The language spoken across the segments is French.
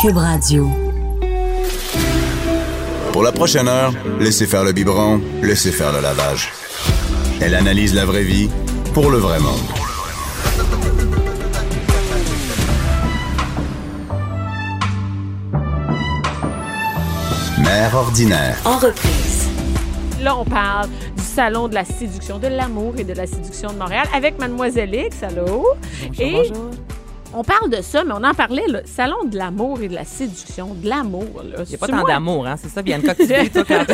Cube Radio. Pour la prochaine heure, laissez faire le biberon, laissez faire le lavage. Elle analyse la vraie vie pour le vrai monde. Mère ordinaire. En reprise. Là, on parle du salon de la séduction, de l'amour et de la séduction de Montréal avec Mademoiselle X. Allô? et on parle de ça, mais on en parlait, le salon de l'amour et de la séduction, de l'amour. là. Il n'y a pas C'est tant moi- d'amour, hein? C'est ça, Bianca, que tu dis, toi, quand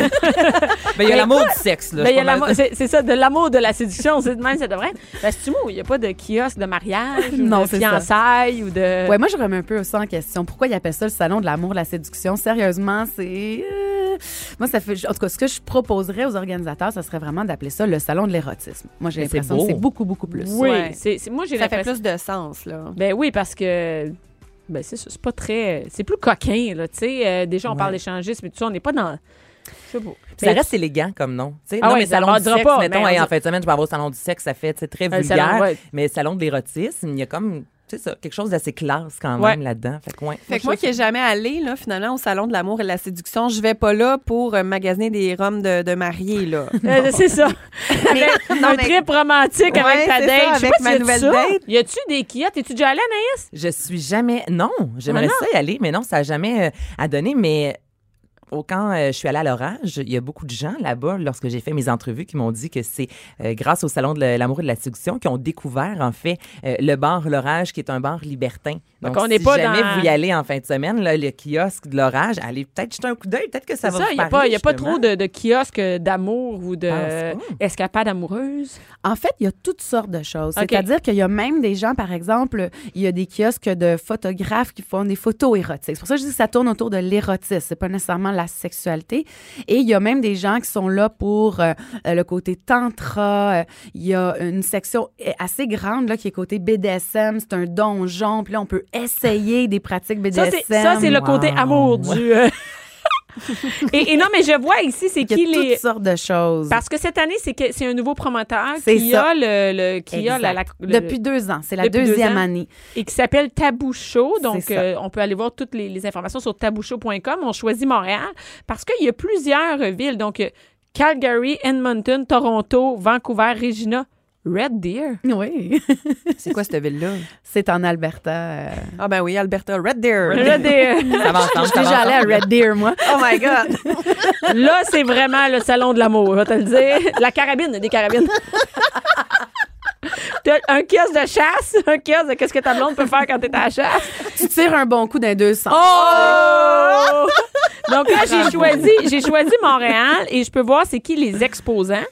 Mais il y a Ben, l'amour du sexe, là. Ben, il y a c'est c'est c'est ça, de l'amour, de la séduction, c'est de même, ça devrait être. Ben, moi, il n'y a pas de kiosque de mariage, ou Non, de c'est ça. fiançailles, ou de... Ouais, moi, je remets un peu ça en question. Pourquoi ils appellent ça le salon de l'amour, de la séduction? Sérieusement, c'est. Moi, ça fait. En tout cas, ce que je proposerais aux organisateurs, ça serait vraiment d'appeler ça le salon de l'érotisme. Moi, j'ai Mais c'est l'impression que c'est beaucoup, beaucoup plus. Oui, Ouais. c'est c'est- moi, j'ai Ça fait l'impression... plus de sens, là. Ben oui, parce que... Ben c'est ça, c'est pas très... C'est plus coquin, là, tu sais. euh, déjà, on Ouais. parle d'échangisme et tout ça, on n'est pas dans... Je sais pas. Ça reste élégant comme nom. tu sais. Ah non, ouais, mais ça salon du sexe, pas, mettons, mais hey, en fin de semaine, je vais avoir au salon du sexe, ça fait sais, très vulgaire. salon, ouais. Mais salon de l'érotisme, il y a comme, tu sais ça, quelque chose d'assez classe quand Ouais. même là-dedans. Fait que, ouais. Fait que moi qui n'ai jamais allé, là, finalement, au Salon de l'amour et de la séduction, je vais pas là pour euh, magasiner des rhums de, de mariés, là. Euh, c'est ça. Avec non, un mais- trip romantique Ouais, avec ta c'est date. ça, Je sais avec pas ma y nouvelle date. Y a-tu des kiosques? Es-tu déjà allée, Anaïs? Je suis jamais. Non, j'aimerais Ah ça y aller, mais non, ça n'a jamais euh, à donner. Mais quand euh, je suis allée à l'orage, il y a beaucoup de gens là-bas, lorsque j'ai fait mes entrevues, qui m'ont dit que c'est euh, grâce au Salon de l'amour et de la séduction qu'ils ont découvert, en fait, euh, le bar L'Orage, qui est un bar libertin. Donc, Donc, on n'est si pas jamais dans- vous y allez en fin de semaine, là, le kiosque de l'Orage, allez peut-être jeter un coup d'œil, peut-être que ça va ça, vous il n'y a, parler, pas- y a pas justement. trop de, de kiosques d'amour ou de Ah, escapades amoureuses? En fait, il y a toutes sortes de choses. C'est-à-dire qu'il y a même des gens, par exemple, il y a des kiosques de photographes qui font des photos érotiques. C'est pour ça que je dis que ça tourne autour de l'érotisme. C'est pas nécessairement la sexualité. Et il y a même des gens qui sont là pour euh, euh, le côté tantra. Euh, Il y a une section assez grande là, qui est côté BDSM. C'est un donjon. Puis là, on peut essayer des pratiques BDSM. c'est ça, c'est le côté amour du... euh, et, et non, mais je vois ici, c'est Il y a qui toutes les... sortes de choses. Parce que cette année, c'est que c'est un nouveau promoteur qui ça. a le, le- qui a la, la- Exact. le- Depuis deux ans. C'est la Depuis deuxième année. et qui s'appelle Tabou Show. Donc, euh, on peut aller voir toutes les, les informations sur taboushow.com. On choisit Montréal parce qu'il y a plusieurs villes. Donc, euh, Calgary, Edmonton, Toronto, Vancouver, Regina, Red Deer. Oui. C'est quoi cette ville-là? c'est en Alberta. euh. Ah ben oui, Alberta, Red Deer. Red Deer. Je suis déjà allée à. Red Deer, moi. Oh my God! Là, c'est vraiment le salon de l'amour, je vais te le dire. La carabine, des carabines. T'as un kiosque de chasse, un kiosque de qu'est-ce que ta blonde peut faire quand t'es à la chasse. Tu tires un bon coup d'un deux sens. Oh! Donc là, j'ai choisi, j'ai choisi Montréal et je peux voir c'est qui les exposants,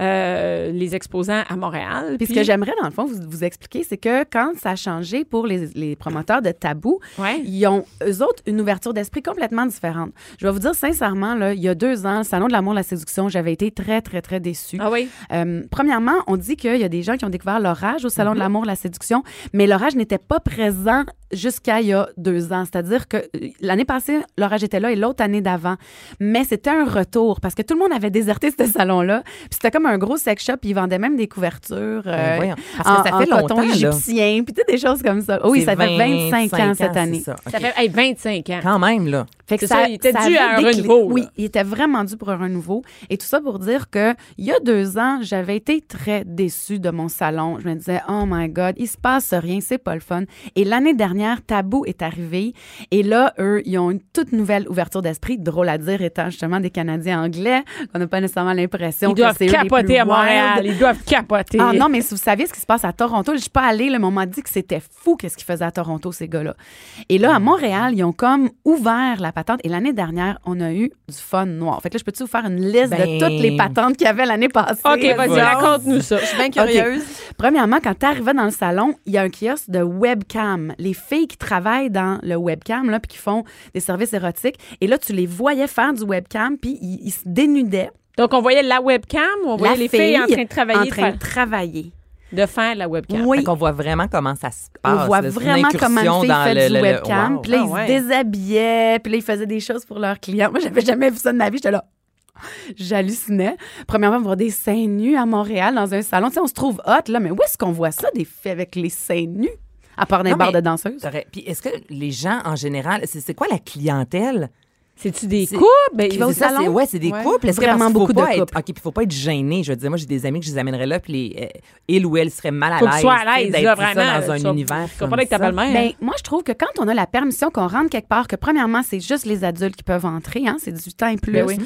euh, les exposants à Montréal. Puis ce que j'aimerais, dans le fond, vous, vous expliquer, c'est que quand ça a changé pour les, les promoteurs de tabou, Ouais. ils ont, eux autres, une ouverture d'esprit complètement différente. Je vais vous dire sincèrement, là, il y a deux ans, le Salon de l'amour la séduction, j'avais été très, très, très déçue. Ah oui? Euh, premièrement, on dit qu'il y a des gens qui ont découvert l'orage au Salon de l'amour et de la séduction, mais l'orage n'était pas présent jusqu'à il y a deux ans. C'est-à-dire que euh, l'année passée, l'orage était là et l'autre année d'avant. Mais c'était un retour parce que tout le monde avait déserté ce salon-là. Puis c'était comme un gros sex shop. Puis ils vendaient même des couvertures Ben euh, voyons. Parce que ça en, fait en longtemps, coton égyptien. Puis tu sais, des choses comme ça. Oui, ça fait 25 ans cette année. ça. Ça fait hey, 25 ans. Quand même, là. Fait que C'est ça, il était dû à un renouveau, là. Oui, il était vraiment dû pour un renouveau. Et tout ça pour dire que il y a deux ans, j'avais été très déçue de mon salon. Je me disais, oh my God, il se passe rien, c'est pas le fun. Et l'année dernière, Tabou est arrivé. Et là, eux, ils ont une toute nouvelle ouverture d'esprit, drôle à dire, étant justement des Canadiens anglais, qu'on n'a pas nécessairement l'impression que c'est eux les capoter à Montréal. wild. Ils doivent capoter. Ah non, mais si vous saviez ce qui se passe à Toronto, je suis pas allée, on m'a dit que c'était fou qu'est-ce qu'ils faisaient à Toronto, ces gars-là. Et là, à Montréal, ils ont comme ouvert la patente. Et l'année dernière, on a eu du fun noir. Fait que là, je peux-tu vous faire une liste Ben- de toutes les patentes qu'il y avait l'année passée? OK, vas-y, raconte-nous ça. Je suis bien curieuse. Premièrement, quand tu arrivais dans le salon, il y a un kiosque de webcam. Les filles qui travaillent dans le webcam, là, puis qui font des services érotiques. Et là, tu les voyais faire du webcam, puis ils, ils se dénudaient. Donc, on voyait la webcam, on voyait La les filles en train de travailler, En de train faire, de travailler. de faire la webcam. Oui. Fait qu'on voit vraiment comment ça se On passe. voit là. C'est une vraiment comment une fille dans fait le- du le- le- webcam. wow. Puis là, Ah ils ouais. se déshabillaient. Puis là, ils faisaient des choses pour leurs clients. Moi, j'avais jamais vu ça de ma vie. J'étais là. J'hallucinais. Premièrement, voir des seins nus à Montréal dans un salon. Tu sais, on se trouve hot, là, mais où est-ce qu'on voit ça, des filles avec les seins nus? À part Non, bars de danseuses? Puis est-ce que les gens, en général, c'est quoi la clientèle? C'est-tu des couples? Ben, Qui va au salon? Ouais, c'est des Ouais. couples. Est-ce Vraiment faut beaucoup de pas être- couples. OK, puis il faut pas être gêné. Je veux dire, moi, j'ai des amis que je les amènerais là, puis les, euh, il ou elle serait mal à l'aise. tu sois à l'aise, d'être là, ça vraiment. dans un univers comme pas avec ta ça. belle-mère. Ben, moi, je trouve que quand on a la permission qu'on rentre quelque part, que premièrement, c'est juste les adultes qui peuvent entrer, hein, c'est 18 ans et plus. Ben oui.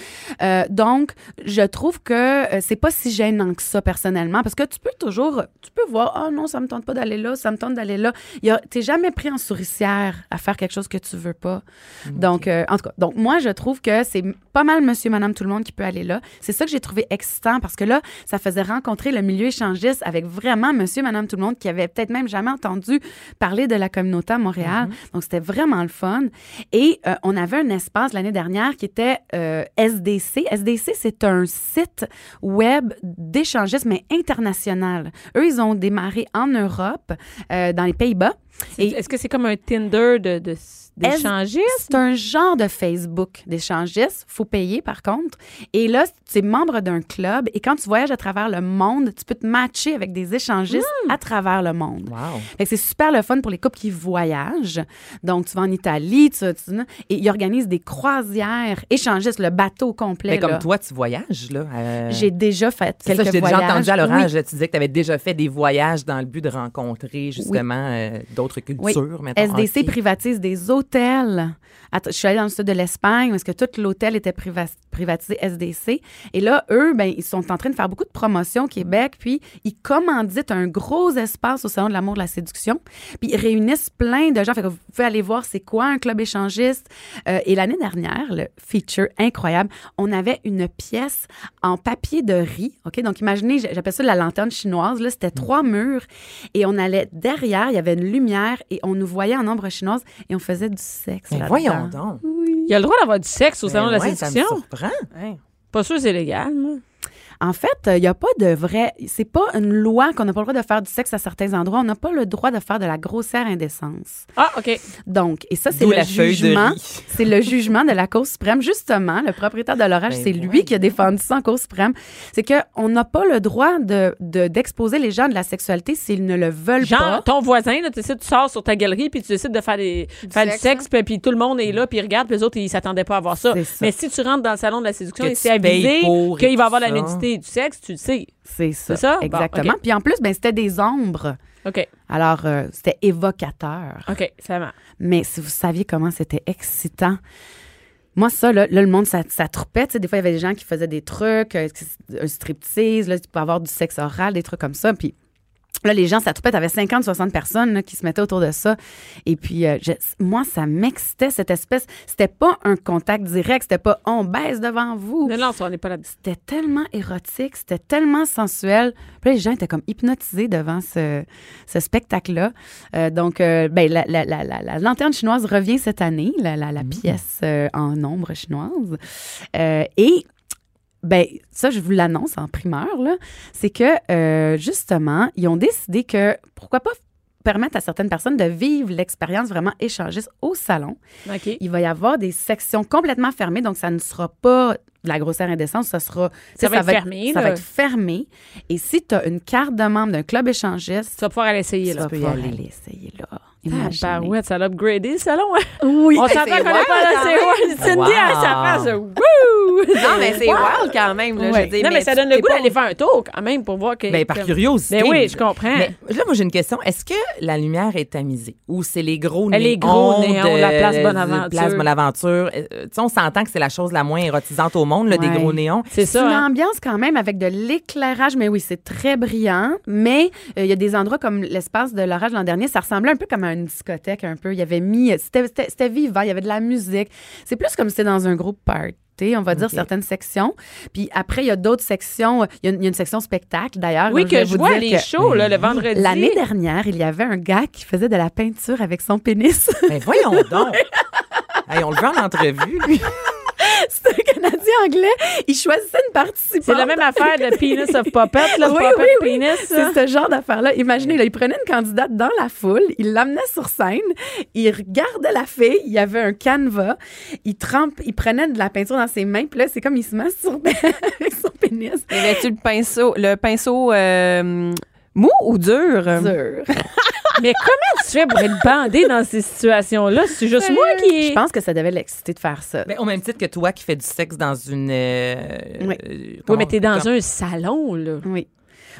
Euh, donc, je trouve que euh, c'est pas si gênant que ça, personnellement, parce que tu peux toujours, tu peux voir, oh non, ça me tente pas d'aller là, ça me tente d'aller là. Il y a- T'es jamais pris en souricière à faire quelque chose que tu veux pas. Donc, euh, en tout cas, donc moi, je trouve que c'est pas mal monsieur, madame, tout le monde qui peut aller là. C'est ça que j'ai trouvé excitant parce que là, ça faisait rencontrer le milieu échangiste avec vraiment monsieur, madame, tout le monde qui avait peut-être même jamais entendu parler de la communauté à Montréal. Donc, c'était vraiment le fun. Et euh, on avait un espace l'année dernière qui était euh, SDC. SDC, c'est un site web d'échangisme, mais international. Eux, ils ont démarré en Europe, euh, dans les Pays-Bas. Est-ce que c'est comme un Tinder de, de, d'échangistes? c'est un genre de Facebook d'échangistes. faut payer, par contre. Et là, tu es membre d'un club et quand tu voyages à travers le monde, tu peux te matcher avec des échangistes à travers le monde. Wow. C'est super le fun pour les couples qui voyagent. Donc, tu vas en Italie, tu, tu- et ils organisent des croisières échangistes, le bateau complet. Mais comme là. toi, tu voyages, là. euh, J'ai déjà fait quelques ça, voyages. déjà entendu à Oui. l'orage. Tu disais que tu avais déjà fait des voyages dans le but de rencontrer justement euh, d'autres cultures. mettons. SDC Ok. privatise des hôtels. cautela je suis allée dans le sud de l'Espagne parce que tout l'hôtel était priva- privatisé SDC. Et là, eux, ben, ils sont en train de faire beaucoup de promotions au Québec. Puis, ils commanditent un gros espace au Salon de l'amour de la séduction. Puis, ils réunissent plein de gens. Fait que vous pouvez aller voir c'est quoi un club échangiste. Euh, et l'année dernière, le feature incroyable, on avait une pièce en papier de riz. OK? Donc, imaginez, j'appelle ça la lanterne chinoise. Là, c'était trois murs. Et on allait derrière, il y avait une lumière et on nous voyait en ombre chinoise et on faisait du sexe. Mais voyons donc. Il y a le droit d'avoir du sexe au salon Ben de la ouais, ça me séduction. surprend. Pas sûr que c'est légal, moi. En fait, il n'y a pas de vrai. C'est pas une loi qu'on n'a pas le droit de faire du sexe à certains endroits. On n'a pas le droit de faire de la grossière indécence. Ah, OK. Donc, et ça, c'est le jugement. C'est le jugement de la Cour suprême. Justement, le propriétaire de l'orage, Ben c'est lui qui a défendu ça en Cour suprême. C'est qu'on n'a pas le droit de, de- d'exposer les gens de la sexualité s'ils ne le veulent Genre, pas. ton voisin, là, tu sors sur ta galerie, puis tu décides de faire, des, faire du sexe, sexe, puis, puis tout le monde est là, puis il regarde, puis les autres, ils s'attendaient pas à voir ça. Mais si tu rentres dans le salon de la séduction et tu c'est avisé qu'il va avoir la ça. Et du sexe, tu le sais. C'est ça. C'est ça? Bon, Exactement. Puis en plus, ben, c'était des ombres. OK, Alors, euh, c'était évocateur. OK, ça. Mais si vous saviez comment c'était excitant. Moi, ça, là, là, le monde, ça, ça troupait. Tu sais, des fois, il y avait des gens qui faisaient des trucs, euh, un striptease, là, tu peux avoir du sexe oral, des trucs comme ça. Puis là, les gens, ça troupait. T'avais 50, 60 personnes là, qui se mettaient autour de ça. Et puis, euh, je- moi, ça m'excitait, cette espèce. C'était pas un contact direct. C'était pas on baisse devant vous. Non, non, ça, on n'est pas là C'était tellement érotique, c'était tellement sensuel. Puis là, les gens étaient comme hypnotisés devant ce, ce spectacle-là. Euh, donc, euh, ben, la, la- la- la- la lanterne chinoise revient cette année, la, la- la pièce euh, en ombre chinoise. Euh, et ben ça, je vous l'annonce en primeur, là, c'est que euh, justement, ils ont décidé que pourquoi pas permettre à certaines personnes de vivre l'expérience vraiment échangiste au salon. OK. Il va y avoir des sections complètement fermées, donc ça ne sera pas de la grossière indécence, ça sera Ça va être fermé, Ça là. va être fermé. Et si tu as une carte de membre d'un club échangiste, Tu vas pouvoir aller essayer, tu là. vas pouvoir aller essayer là. Ah, barouette, ça l'a upgradé, le salon. hein? Oui. On s'entend qu'on c'est n'est pas wild, là. C'est ouais, Cindy Wow. à sa face. Wouh! Non, mais c'est wild quand même. Là, je dire, Non, mais, ça donne le goût pas- d'aller faire un tour quand même pour voir que. Ben, par curiosité. Ben oui, je comprends. Mais là, moi, j'ai une question. Est-ce que la lumière est tamisée? Ou c'est les gros Elle néons est gros de- néons, la place de- Bonaventure. Place Bonaventure. Euh, tu sais, on s'entend que c'est la chose la moins érotisante au monde, là, des Ouais. gros néons. C'est C'est ça. une hein? ambiance quand même avec de l'éclairage, mais oui, c'est très brillant. Mais euh, il y a des endroits comme l'espace de l'orage l'an dernier, ça ressemblait un peu comme à une discothèque, un peu. Il y avait mis, c'était vivant, il y avait de la musique. C'est plus comme si c'était dans un groupe party, on va dire certaines sections. Puis après, il y a d'autres sections. Il y, a une- il y a une section spectacle d'ailleurs. Oui, que je vous vois les shows là, le vendredi. L'année dernière, il y avait un gars qui faisait de la peinture avec son pénis. Ben voyons donc. Hey, on le veut en entrevue, lui. C'est un Canadien anglais. Il choisissait une participante. C'est la même affaire de Penis of Puppet, là, Oui, Puppet oui, oui. Penis. C'est ce genre d'affaire-là. Imaginez, là, il prenait une candidate dans la foule, il l'amenait sur scène, il regardait la fille, il y avait un canevas, il trempe, il prenait de la peinture dans ses mains, puis là, c'est comme il se masturbait avec son pénis. Y avait-tu le pinceau, le pinceau euh, mou ou dur? Dur. Mais comment tu fais pour être bandé dans ces situations-là? C'est juste moi qui. Je pense que ça devait l'exciter de faire ça. Ben, au même titre que toi qui fais du sexe dans une. euh, Oui. euh, Oui, comment- mais t'es dans un salon, là. Oui.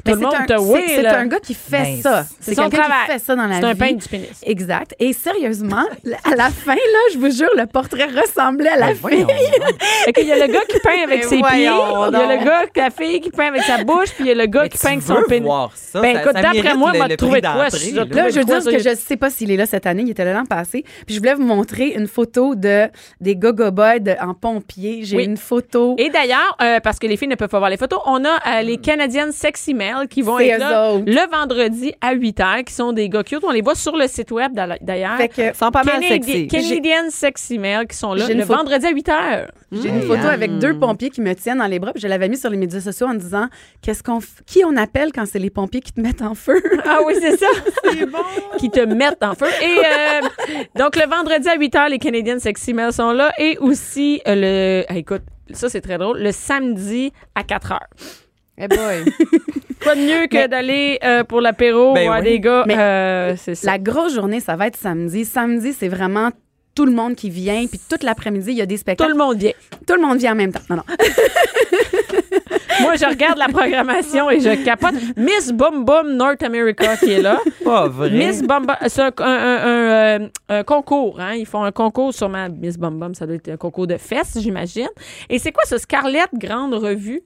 Tout le c'est monde un, te c'est- oui, c'est là. un gars qui fait Ben, ça. c'est quelqu'un qui fait ça dans la C'est un peigne du pénis. Exact. Et sérieusement, à la fin, là, je vous jure, le portrait ressemblait à la Ben, fille. Fait qu'il y a le gars qui peint avec ses pieds, il y a le gars, la fille qui peint avec sa bouche, puis il y a le gars Mais qui peint avec son pénis. voir ça? Ben, Ça- écoute, ça d'après moi, m'a trouvé de quoi, là. je- veux dire que il- je sais pas s'il est là cette année, il était là l'an passé. Puis je voulais vous montrer une photo de des Gogo Boys de- en pompier. J'ai Oui. une photo. Et d'ailleurs, euh, parce que les filles ne peuvent pas voir les photos, on a euh, les Canadiennes Sexy Qui vont être là autres. le vendredi à 8 h, qui sont des gars cute. On les voit sur le site web d'a- d'ailleurs. Ils sont pas mal Canadi- sexy. Canadian Sexy Mail qui sont là J'ai une le photo- vendredi à 8 h. j'ai une photo avec deux pompiers qui me tiennent dans les bras. Puis je l'avais mis sur les médias sociaux en disant qu'est-ce qu'on f- qui on appelle quand c'est les pompiers qui te mettent en feu? Ah oui, c'est ça. c'est bon. Qui te mettent en feu. Et euh, donc, le vendredi à 8 h, les Canadian Sexy Mail sont là. Et aussi, euh, le. ah, écoute, ça, c'est très drôle. Le samedi à 4 h. Eh boy. Quoi de mieux que d'aller euh, pour l'apéro Ben voir oui. des gars. Euh, c'est ça. La grosse journée, ça va être samedi. Samedi, c'est vraiment tout le monde qui vient. Puis toute l'après-midi, il y a des Tout spectacles. le monde vient. Tout le monde vient en même temps. Non, non. Moi, je regarde la programmation et je capote. Miss Boom Boom North America qui est là. Pas vrai. Miss Bum Bum, c'est un, un- un- un, euh, un concours. Hein? Ils font un concours, sûrement Miss Bum Bum, ça doit être un concours de fesses, j'imagine. Et c'est quoi ce Scarlett Grande Revue?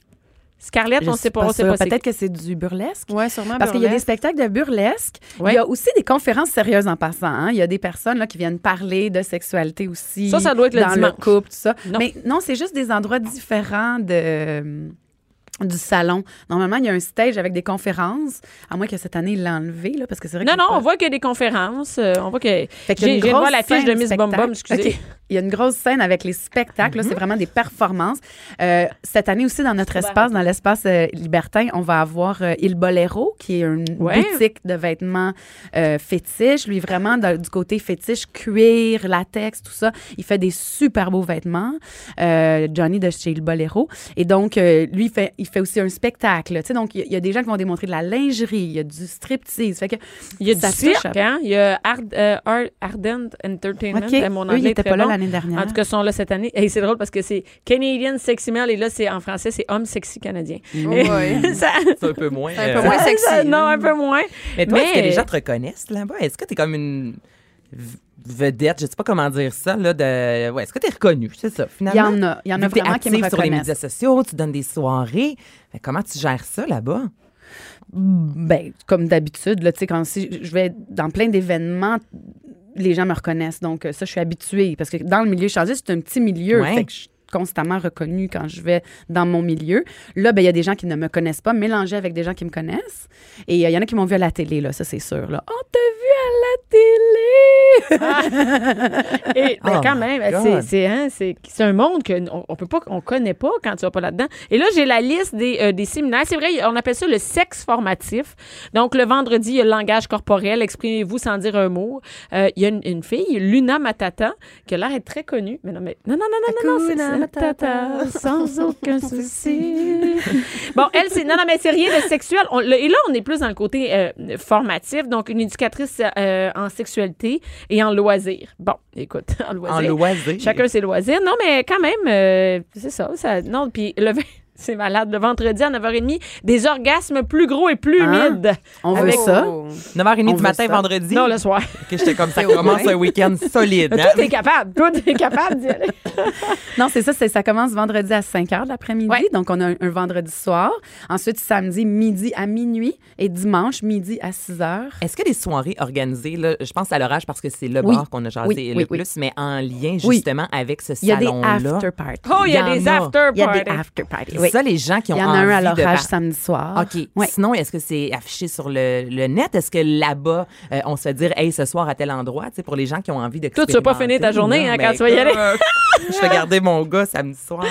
Scarlett, Je on suis sait pas, on sait sûre. pas c'est Peut-être que c'est du burlesque. Ouais, sûrement. Parce qu'il y a des spectacles de burlesque. Ouais. Il y a aussi des conférences sérieuses en passant. hein. Il y a des personnes là, qui viennent parler de sexualité aussi. Ça, ça doit être le dans dimanche. le couple, tout ça. Non. Mais non, c'est juste des endroits différents de euh, du salon. Normalement, il y a un stage avec des conférences, à moins que cette année, il l'a enlevé, là, parce que c'est vrai Non, que non, on voit qu'il y a des conférences. euh, on voit que. J'ai la fiche de Miss spectacle. excusez. Il y a une grosse scène avec les spectacles. C'est vraiment des performances. Euh, cette année aussi, dans notre espace, dans l'espace euh, libertin, on va avoir euh, Il Bolero, qui est une Ouais. boutique de vêtements fétiches. Lui, vraiment, du côté fétiche, cuir, latex, tout ça. Il fait des super beaux vêtements. Johnny de chez Il Bolero. Et donc, lui, il fait, il fait aussi un spectacle. Tu sais, donc, il y, a- il y a des gens qui vont démontrer de la lingerie. Il y a du striptease. Fait que Il y a du cirque, hein? Il y a Ard- Ard- Ardent Entertainment. OK. Euh, Mon Eux, anglais n'étaient très pas là. L'année dernière. En tout cas, ils sont là cette année. Et c'est drôle parce que c'est Canadian Sexy Male et là, c'est en français, c'est Homme Sexy Canadien. Ça- C'est un peu moins. Un peu moins sexy. ça- non, un peu moins. Mais toi, est-ce que les gens te reconnaissent là-bas? Est-ce que tu es comme une v- vedette, je sais pas comment dire ça, là, de... Ouais, est-ce que tu es reconnu? C'est ça, Il y finalement? en a. Il y en a t'es vraiment qui me active sur les reconnaissent. médias sociaux, tu donnes des soirées. Mais comment tu gères ça là-bas? Ben, comme d'habitude, là, tu sais, quand si je vais dans plein d'événements, les gens me reconnaissent. Donc, euh, ça, je suis habituée. Parce que dans le milieu changé, c'est un petit milieu. Ouais. Fait que je suis constamment reconnue quand je vais dans mon milieu. Là, ben, il y a des gens qui ne me connaissent pas, mélangés avec des gens qui me connaissent. Et euh, il y en a qui m'ont vu à la télé, là, ça, c'est sûr. Là. Oh, t'as vu à la télé! Et ben, Oh quand même, God. c'est c'est hein, c'est c'est un monde que on, on peut pas on connaît pas quand tu vas pas là-dedans. Et là, j'ai la liste des, euh, des séminaires. C'est vrai, on appelle ça le sexe formatif. Donc le vendredi, il y a le langage corporel, exprimez-vous sans dire un mot. Euh, il y a une, une fille, Luna Matata, qui a l'air d'être très connue. Mais non, mais non, non, non, non, non, non, Matata, sans aucun souci. bon, elle, c'est non, non, mais c'est rien de sexuel. On- le- et là, on est plus dans le côté euh, formatif. Donc une éducatrice euh, en sexualité et en loisirs. Bon, écoute, en loisirs. En loisir. Chacun ses loisirs. Non, mais quand même, euh, c'est ça, ça. Non, puis le vin- C'est malade. Le vendredi à 9h30, des orgasmes plus gros et plus Hein? humides. On veut Avec- ça? 9h30 On du matin, ça. vendredi? Non, le soir. Que j'étais comme ça commence un week-end solide. Hein? t'es capable. Toi, t'es capable d'y aller. Non, c'est ça, c'est- ça commence vendredi à 5 h de l'après-midi. Ouais. Donc, on a un, un vendredi soir. Ensuite, samedi, midi à minuit. Et dimanche, midi à 6 h. Est-ce que des soirées organisées, là, je pense à l'orage parce que c'est le Oui. bar qu'on a jasé Oui, le oui, oui. plus, mais en lien Oui. justement avec ce Il y a des salon-là? after parties. Oh, il y a des after Il y a des parties. after parties. C'est ça, les gens qui ont Il y en a un à envie de l'orage samedi soir. OK. Ouais. Sinon, est-ce que c'est affiché sur le, le net? Est-ce que là-bas, euh, on se fait dire, hey, ce soir à tel endroit, tu sais, pour les gens qui ont envie de Toi, tu vas pas finir ta journée, hein, quand tu vas y aller. je vais garder mon gars samedi soir.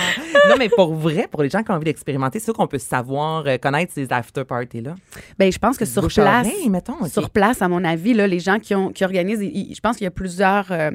non, mais pour vrai, pour les gens qui ont envie d'expérimenter, c'est sûr qu'on peut savoir, euh, connaître ces after parties-là. Ben, je pense que sur place, mettons. Sur place, à mon avis, là, les gens qui, ont, qui organisent, ils- je pense qu'il y a plusieurs euh,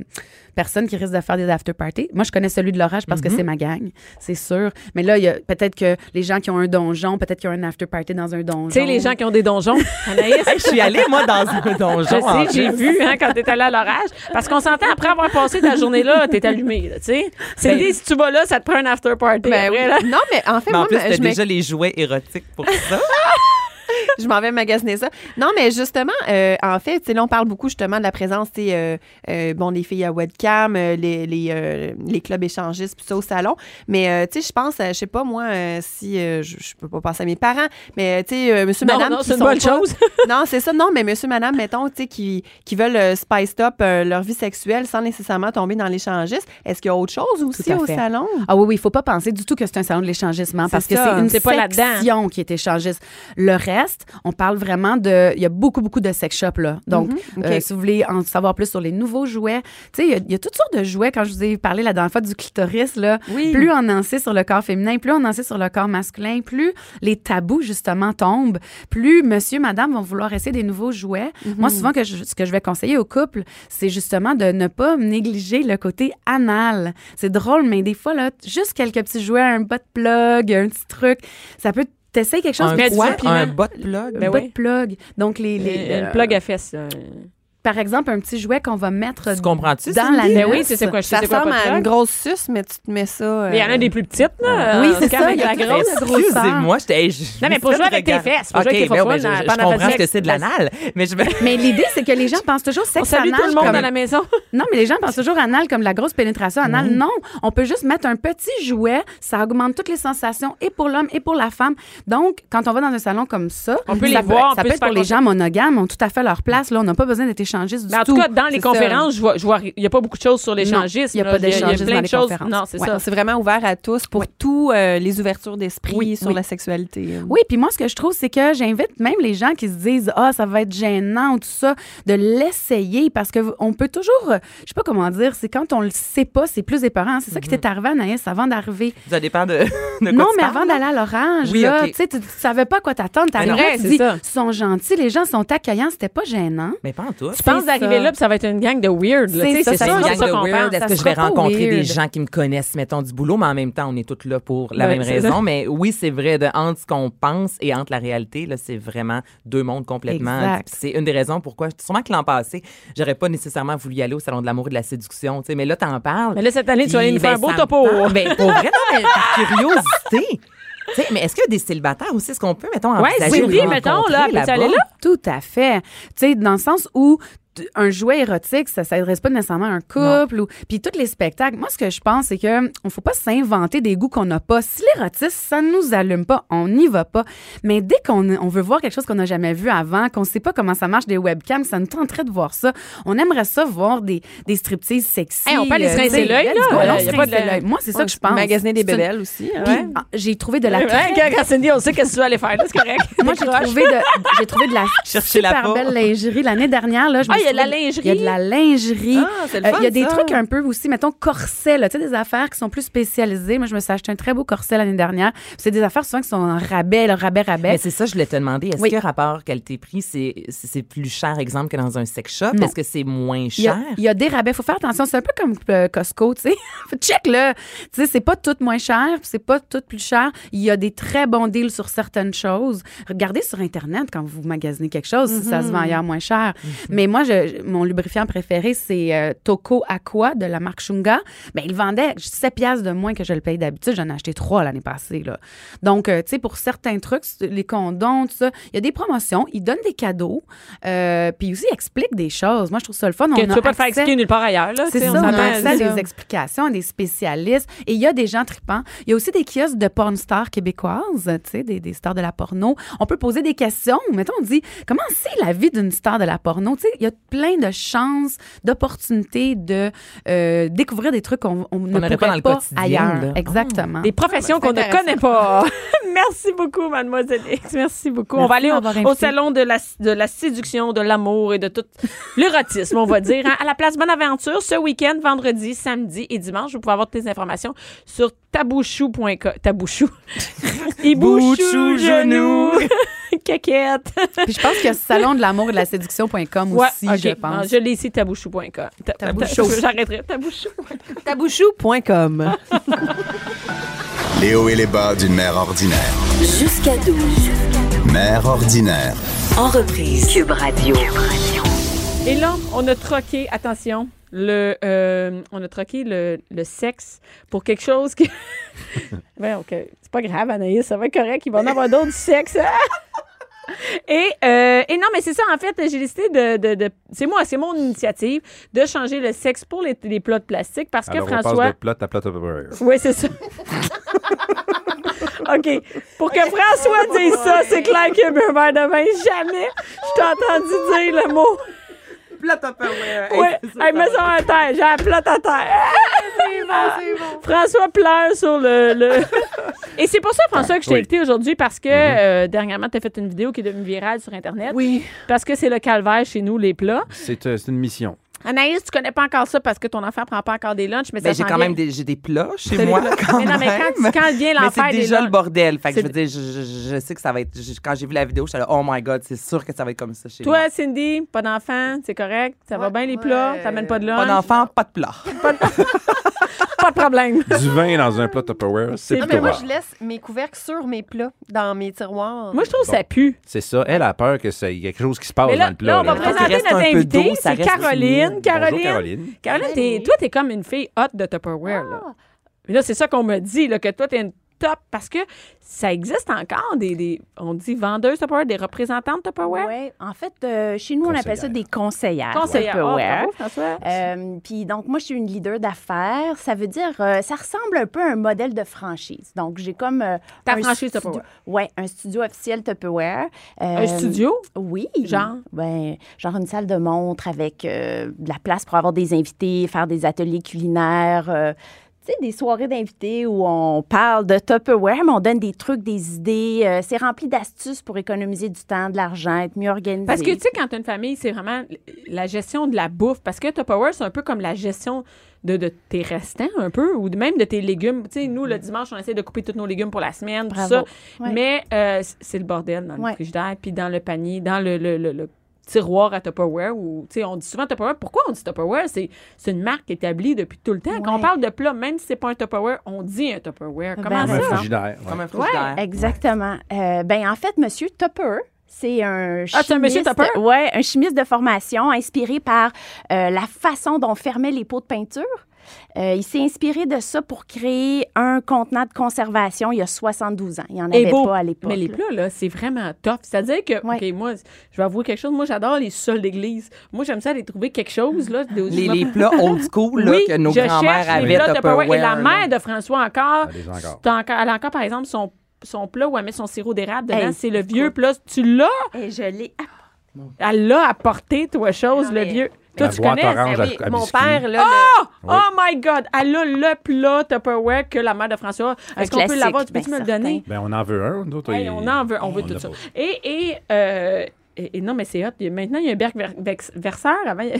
personnes qui risquent de faire des after parties. Moi, je connais celui de l'orage parce Mhm. que c'est ma gang, c'est sûr. Mais là, il y a peut-être que les gens qui ont un donjon, peut-être qu'il y a un after party dans un donjon. Tu sais, les gens qui ont des donjons? Anaïs, Hey, je suis allée, moi, dans un donjon. Je sais, j'ai vu hein, quand t'es allé à l'orage. Parce qu'on s'entend, après avoir passé ta journée là, t'es allumé, là, tu sais. C'est Ben- l'idée, si tu vas là, ça te prend un after party. Ben après, oui. là. Non, mais en fait, Mais en moi, plus, je t'as m'ex- déjà les jouets érotiques pour ça. je m'en vais magasiner ça. Non, mais justement, euh, en fait, là, on parle beaucoup justement de la présence, euh, euh, bon, les filles à webcam, euh, les, les, euh, les clubs échangistes, puis ça au salon. Mais, tu sais, je pense, je sais pas, moi, si, euh, je, peux pas penser à mes parents, mais, tu sais, monsieur, Non, madame. non, c'est une bonne pas- chose. non, c'est ça. Non, mais monsieur, madame, mettons, tu sais, qui, qui veulent spice up leur vie sexuelle sans nécessairement tomber dans l'échangiste. Est-ce qu'il y a autre chose aussi au salon? Ah oui, oui, il faut pas penser du tout que c'est un salon de l'échangissement parce que ça. c'est une C'est pas section qui est échangiste. Le reste, on parle vraiment de... Il y a beaucoup, beaucoup de sex shops, là. Donc, Mhm. Euh, si vous voulez en savoir plus sur les nouveaux jouets, tu sais, il y a- il y, a toutes sortes de jouets. Quand je vous ai parlé la dernière fois du clitoris, là, Oui. plus on en sait sur le corps féminin, plus on en sait sur le corps masculin, plus les tabous, justement, tombent, plus monsieur, madame vont vouloir essayer des nouveaux jouets. Mhm. Moi, souvent, que je- ce que je vais conseiller au couple, c'est justement de ne pas négliger le côté anal. C'est drôle, mais des fois, là, juste quelques petits jouets, un butt plug, un petit truc, ça peut t'essayer quelque chose. un quoi? Un bot plug? Ben un butt oui. plug. Donc, les, les, Euh, euh, Une plug à fesses. Par exemple, un petit jouet qu'on va mettre Tu comprends-tu? dans la Ben nuque. oui, c'est quoi, je sais Ça quoi ressemble à une grosse suce, mais tu te mets ça. euh, Mais il y en a des plus petites, là. Oui, en c'est ça, avec la grosse. Excusez-moi, j'étais. Non, mais pour jouer avec tes fesses, pour jouer avec tes ben oui, fun, je, comprends que c'est de l'anal, mais Mais l'idée, c'est que les gens pensent toujours sexe anal tout le monde à la maison. Non, mais les gens pensent toujours anal comme la grosse pénétration anale. Non, on peut juste mettre un petit jouet. Ça augmente toutes les sensations et pour l'homme et pour la femme. Donc, quand on va dans un salon comme ça, On peut ça les voir, Ça peut être pour les gens monogames, ont tout à fait leur place. Là, on n'a pas besoin d'être du Mais en tout cas, dans les ça. conférences, je vois, je vois, il n'y a pas beaucoup de choses sur l'échangisme. il y a là. pas d'échangisme plein dans de les choses. conférences. Non, c'est Ouais. ça. C'est vraiment ouvert à tous pour tous euh, les ouvertures d'esprit Oui, sur oui. la sexualité. Oui, puis moi, ce que je trouve, c'est que j'invite même les gens qui se disent Ah, ça va être gênant ou tout ça, de l'essayer parce qu'on peut toujours, euh, je sais pas comment dire, c'est quand on le sait pas, c'est plus épeurant. C'est ça qui t'est arrivé, Anaïs, avant d'arriver. Ça dépend de, de quoi Non, tu mais parles, avant d'aller à l'orange, Oui, tu sais, tu savais pas à quoi t'attendre. T'arrives tu dis, ils sont gentils, les gens sont accueillants, c'était pas gênant. Mais pas en tout. Tu penses C'est d'arriver là, puis ça va être une gang de weird. C'est Tu ça, C'est ça une gang ça de weird. Est-ce que je vais rencontrer des gens qui me connaissent, mettons, du boulot, mais en même temps, on est toutes là pour la même raison. Mais oui, c'est vrai, de, entre ce qu'on pense et entre la réalité, là, c'est vraiment deux mondes complètement. C'est une des raisons pourquoi, sûrement que l'an passé, j'aurais pas nécessairement voulu y aller au Salon de l'amour et de la séduction, tu sais, mais là, t'en parles. Mais là, cette année, tu vas aller nous faire un beau ben, me topo. Ben, pour vrai, non, mais par curiosité. Mais est-ce qu'il y a des célibataires aussi? Est-ce qu'on peut, mettons, Ouais, envisager de Cindy, mettons, là, aller là? Tout à fait. Tu sais, dans le sens où un jouet érotique, ça s'adresse pas nécessairement à un couple ou puis tous les spectacles. Moi, ce que je pense, c'est que on faut pas s'inventer des goûts qu'on n'a pas. Si l'érotisme, ça nous allume pas, on n'y va pas. Mais dès qu'on on veut voir quelque chose qu'on n'a jamais vu avant, qu'on sait pas comment ça marche des webcams, ça nous tenterait de voir ça. On aimerait ça voir des, des striptease sexy. Hey, on peut aller se euh, rincer sais, l'œil, là. se y a pas de- rincer l'œil. Moi, c'est ça que je pense. Magasiner des bébelles aussi. hein. Ah, j'ai trouvé de la Ouais, très quand- quand Cindy, on sait qu'est-ce que tu vas aller faire. là, C'est correct. moi, j'ai trouvé de, j'ai trouvé de la super belle lingerie l'année dernière. Là, je me il y a de la lingerie. Il y a de la lingerie. Ah, Euh, Il y a des ça. trucs un peu aussi, mettons, corsets, là, tu sais, des affaires qui sont plus spécialisées. Moi, je me suis acheté un très beau corset l'année dernière. C'est des affaires souvent qui sont en rabais, le rabais, rabais. Mais c'est ça, je voulais te demander. Est-ce Oui. que rapport qualité-prix, c'est c'est c'est plus cher, exemple, que dans un sex shop? Est-ce que c'est moins Il y, a, cher? il y a des rabais. faut faire attention. C'est un peu comme euh, Costco, tu sais. Check, là. Tu sais, c'est pas tout moins cher, puis c'est pas tout plus cher. Il y a des très bons deals sur certaines choses. Regardez sur Internet quand vous magasinez quelque chose, si ça se vend ailleurs moins cher. Mais moi, je, je- mon lubrifiant préféré, c'est euh, Toco Aqua de la marque Shunga. Ben, il vendait 7 piastres de moins que je le paye d'habitude. J'en ai acheté trois l'année passée. Là. Donc, euh, tu sais, pour certains trucs, les condoms, tout ça, il y a des promotions. Ils donnent des cadeaux. Euh, puis aussi, ils expliquent des choses. Moi, je trouve ça le fun. Que On tu a peux pas te faire expliquer nulle part ailleurs. c'est ça, on a accès à des explications, à des spécialistes. Et il y a des gens tripants. Il y a aussi des kiosques de porn stars québécoises, tu sais, des, des stars de la porno. On peut poser des questions. Mettons, on dit, comment c'est la vie d'une star de la porno? Tu sais, il y a plein de chances, d'opportunités de euh, découvrir des trucs qu'on on ne pourrait pas le ailleurs. là. Exactement. Des professions qu'on ne connaît pas. Merci beaucoup, mademoiselle X. Merci beaucoup. on va aller au, salon de la, de la séduction, de l'amour et de tout l'érotisme, on va dire, hein, à la place Bonaventure ce week-end, vendredi, samedi et dimanche. Vous pouvez avoir toutes les informations sur tabouchou.com. Tabouchou. Ibouchou, Bouchou, genou. Caquette. Puis je pense qu'il y a salon de l'amour et de la séduction.com Ouais, aussi, je Non, pense. je l'ai ici, tabouchou.com. Ta- ta- Tabouchou. J'arrêterai. Tabouchou. Tabouchou.com. Les hauts et les bas d'une mère ordinaire. Jusqu'à 12. Mère ordinaire. En reprise. Cube Radio. Et là, on a troqué, attention, le, euh, on a troqué le, le sexe pour quelque chose qui. ben, ok, c'est pas grave, Anaïs, ça va être correct. Il va en avoir d'autres du sexe. Et, euh, et non, mais c'est ça, en fait, j'ai décidé de. de, de- c'est moi, c'est mon initiative de changer le sexe pour les, les plats de plastique parce Alors, que on passe François. de plot à plot. Oui, c'est ça. OK. Pour que François dise ça, c'est clair qu'il a bu un verre de vin. Jamais je t'ai entendu dire le mot. Plat Tupperware. Oui, hey, mets ça en terre. J'ai la plate à terre. c'est bon, c'est bon. François pleure sur le. le- Et c'est pour ça, François, que je t'ai Oui. invité aujourd'hui parce que euh, dernièrement, tu as fait une vidéo qui est devenue virale sur Internet. Oui. Parce que c'est le calvaire chez nous, les plats. C'est euh, c'est une mission. Anaïs, tu connais pas encore ça parce que ton enfant prend pas encore des lunchs, mais ça Ben, j'ai quand vient. même des, j'ai des plats chez moi. Quand Mais non, mais quand, vient Mais l'enfer c'est des déjà le bordel. Fait que je veux dire, je, je- je sais que ça va être. je- quand j'ai vu la vidéo, je suis là, oh my God, c'est sûr que ça va être comme ça chez moi. Toi, Cindy, pas d'enfant, c'est correct? Ça va Ouais, bien les ouais. plats? T'amènes pas de lunch? Pas d'enfant, pas de plat. Pas de problème. Du vin dans un plat Tupperware, c'est plutôt mais moi, rare. je laisse mes couvercles sur mes plats dans mes tiroirs. Moi, je trouve que ça pue. C'est ça. Elle a peur que ça- il y a quelque chose qui se passe là, dans le plat. là, on va là. Présenter notre invitée. C'est reste Caroline. Caroline. Bonjour, Caroline. Caroline, t'es- toi, t'es comme une fille hot de Tupperware. Là, Mais là c'est ça qu'on me dit, là, que toi, t'es une parce que ça existe encore des, des on dit vendeuses Tupperware, des représentantes Tupperware? Oui, en fait, euh, chez nous, on appelle ça des conseillères. Conseillère. Oh, Tupperware. François. Euh, Puis donc, moi, je suis une leader d'affaires. Ça veut dire, euh, ça ressemble un peu à un modèle de franchise. Donc, j'ai comme. euh, Ta franchise studio- Tupperware. Ouais, un studio officiel Tupperware. Un studio? Oui. Genre? Ben, genre une salle de montre avec de la place pour avoir des invités, faire des ateliers culinaires. Tu sais, des soirées d'invités où on parle de Tupperware, mais on donne des trucs, des idées. euh, c'est rempli d'astuces pour économiser du temps, de l'argent, être mieux organisé. Parce que, tu sais, quand tu as une famille, c'est vraiment la gestion de la bouffe. Parce que Tupperware, c'est un peu comme la gestion de, de tes restants, un peu, ou de même de tes légumes. Tu sais, nous, le dimanche, on essaie de couper tous nos légumes pour la semaine, tout ça. Ouais. Mais euh, c'est le bordel dans le Ouais. frigidaire, puis dans le panier, dans le, le- le- le tiroir à Tupperware. Où, tu sais, on dit souvent Tupperware. Pourquoi on dit Tupperware? C'est c'est une marque établie depuis tout le temps. Quand on parle de plat, même si c'est pas un Tupperware, on dit un Tupperware. Ben, Comment Comme un ça? frigidaire. ouais. Comme un frigidaire. Exactement. Euh, ben en fait, Monsieur Tupper, c'est un Ah, c'est un monsieur chimiste- Tupper? Ouais, un chimiste de formation inspiré par euh, la façon dont on fermait les pots de peinture. Euh, il s'est inspiré de ça pour créer un contenant de conservation il y a 72 ans. Il n'y en Et avait beau. pas à l'époque. Mais les plats, là, c'est vraiment tough. C'est-à-dire que, Ouais. OK, moi, je vais avouer quelque chose. Moi, j'adore les sols d'église. Moi, j'aime ça aller trouver quelque chose, là. de- Les, les plats old school là, oui, que nos je grands-mères cherche les avaient. Et la mère là. de François encore, Elle les a encore. elle a encore, par exemple, son, son plat où elle met son sirop d'érable dedans. Hey, c'est le vieux plat. Tu l'as? Et je l'ai. Elle l'a apporté, toi, chose, Non, le mais- vieux. Toi, La tu boîte connais? orange à- oui, à mon biscuits. père, là, Oh! Oui. Oh my God! Elle a le plat Tupperware que la mère de François. Est-ce qu'on peut classique, l'avoir? Tu peux-tu ben me le donner? Ben, on en veut un. D'autres, Hey, il- on en veut, on veut tout ça. pas. Et, et, euh, et, et non, mais c'est hot. Il y a- Maintenant, il y a un Berg Ver- Vex- Verseur. Avant, il y a-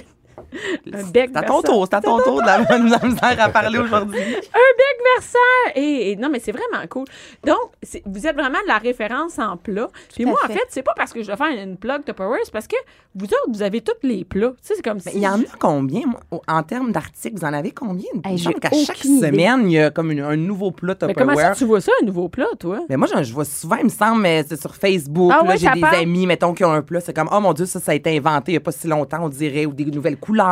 Un bec C'est à ton tour, c'est à ton tour de la, misère à parler aujourd'hui. Un bec versant! Et, et non, mais c'est vraiment cool. Donc, vous êtes vraiment de la référence en plat. Puis moi, en fait. c'est pas parce que je dois faire une plug Tupperware, c'est parce que vous autres, vous avez tous les plats. Tu sais, c'est comme si... il y en a combien, moi, en termes d'articles? Vous en avez combien? Hey, qu'à chaque idée. semaine, il y a comme une- un nouveau plat Mais comment ça, Tupperware. tu vois ça, un nouveau plat, toi? Mais moi, je, je vois souvent, il me semble, mais c'est sur Facebook. Ah ouais, j'ai des amis, mettons, qui ont un plat. C'est comme, oh mon Dieu, ça, ça a été inventé il n'y a pas si longtemps, on dirait, ou des nouvelles couleurs.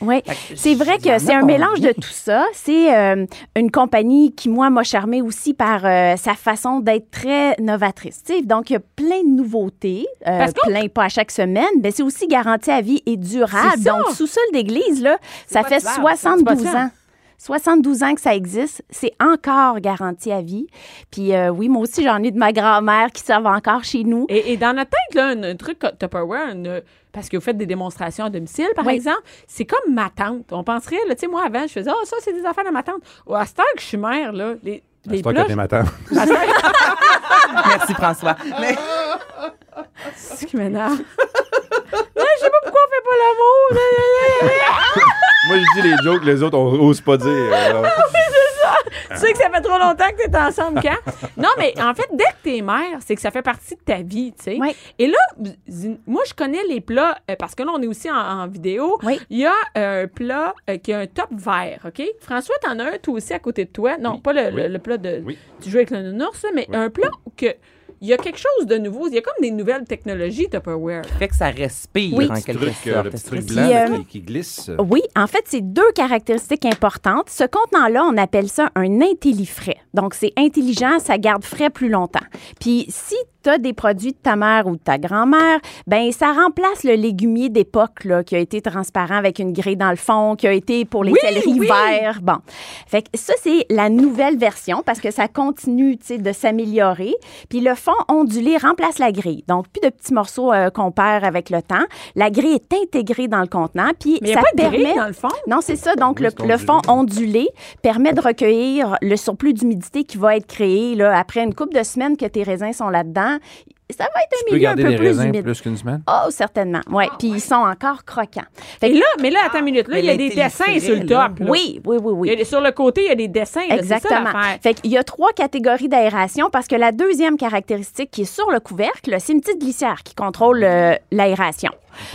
Oui, c'est vrai que c'est un mélange de tout ça. C'est euh, une compagnie qui, moi, m'a charmée aussi par euh, sa façon d'être très novatrice. Donc, il y a plein de nouveautés, euh, plein pas à chaque semaine, mais c'est aussi garanti à vie et durable. Donc, sous-sol d'église, là, ça fait durable, 72 c'est pas ans. 72 ans que ça existe, c'est encore garanti à vie. Puis euh, oui, moi aussi, j'en ai de ma grand-mère qui servent encore chez nous. Et, et dans notre tête, là, un, un truc Tupperware, une- parce que vous faites des démonstrations à domicile, par Oui. exemple, c'est comme ma tante. On penserait, là, tu sais, moi, avant, je faisais, oh, ça, c'est des affaires de ma tante. Ou à cette heure que je suis mère, là, les, les plats, que t'es ma tante. Merci, François. Mais- C'est ce qui m'énerve. Là, je sais pas pourquoi on fait pas l'amour. Moi, je dis les jokes, les autres, on ose pas dire. alors. tu sais que ça fait trop longtemps que t'es ensemble quand? Non, mais en fait, dès que t'es mère, c'est que ça fait partie de ta vie, tu sais. Oui. Et là, moi, je connais les plats, euh, parce que là, on est aussi en, en vidéo. Oui. Il y a euh, un plat euh, qui a un top vert, OK? François, t'en as un, toi aussi, à côté de toi. Non, Oui. pas le, Oui. le- le plat de... Oui. Tu joues avec le nounours, là, mais Oui. un plat que... Il y a quelque chose de nouveau. Il y a comme des nouvelles technologies Tupperware. fait que ça respire, Oui. en Petit quelque truc, euh, sorte. le petit truc blanc euh, qui, qui glisse. Oui, en fait, c'est deux caractéristiques importantes. Ce contenant-là, on appelle ça un intellifrais. Donc, c'est intelligent, ça garde frais plus longtemps. Puis, si tu as des produits de ta mère ou de ta grand-mère, ben ça remplace le légumier d'époque là, qui a été transparent avec une grille dans le fond, qui a été pour les Oui, céleris oui. verts. Bon. Fait que ça, c'est la nouvelle version parce que ça continue tu sais, de s'améliorer. Puis le fond ondulé remplace la grille. Donc, plus de petits morceaux euh, qu'on perd avec le temps. La grille est intégrée dans le contenant. Puis Mais ça a pas de permet... grille dans le fond? Non, c'est ça. Donc, Oui, le, le fond ondulé permet de recueillir le surplus d'humidité qui va être créé là, après une couple de semaines que tes raisins sont là-dedans. Ça va être Tu un peux milieu un garder peu les plus raisins humide. plus qu'une semaine? Oh, certainement. Oui. Puis ils sont encore croquants. Fait là, mais là, attends une minute. Là, il y a des dessins sur le top. là. oui, oui, oui, oui. Il y a des- sur le côté, il y a des dessins. ça, Exactement. l'affaire. fait qu'il y a trois catégories d'aération parce que la deuxième caractéristique qui est sur le couvercle, c'est une petite glissière qui contrôle euh, l'aération.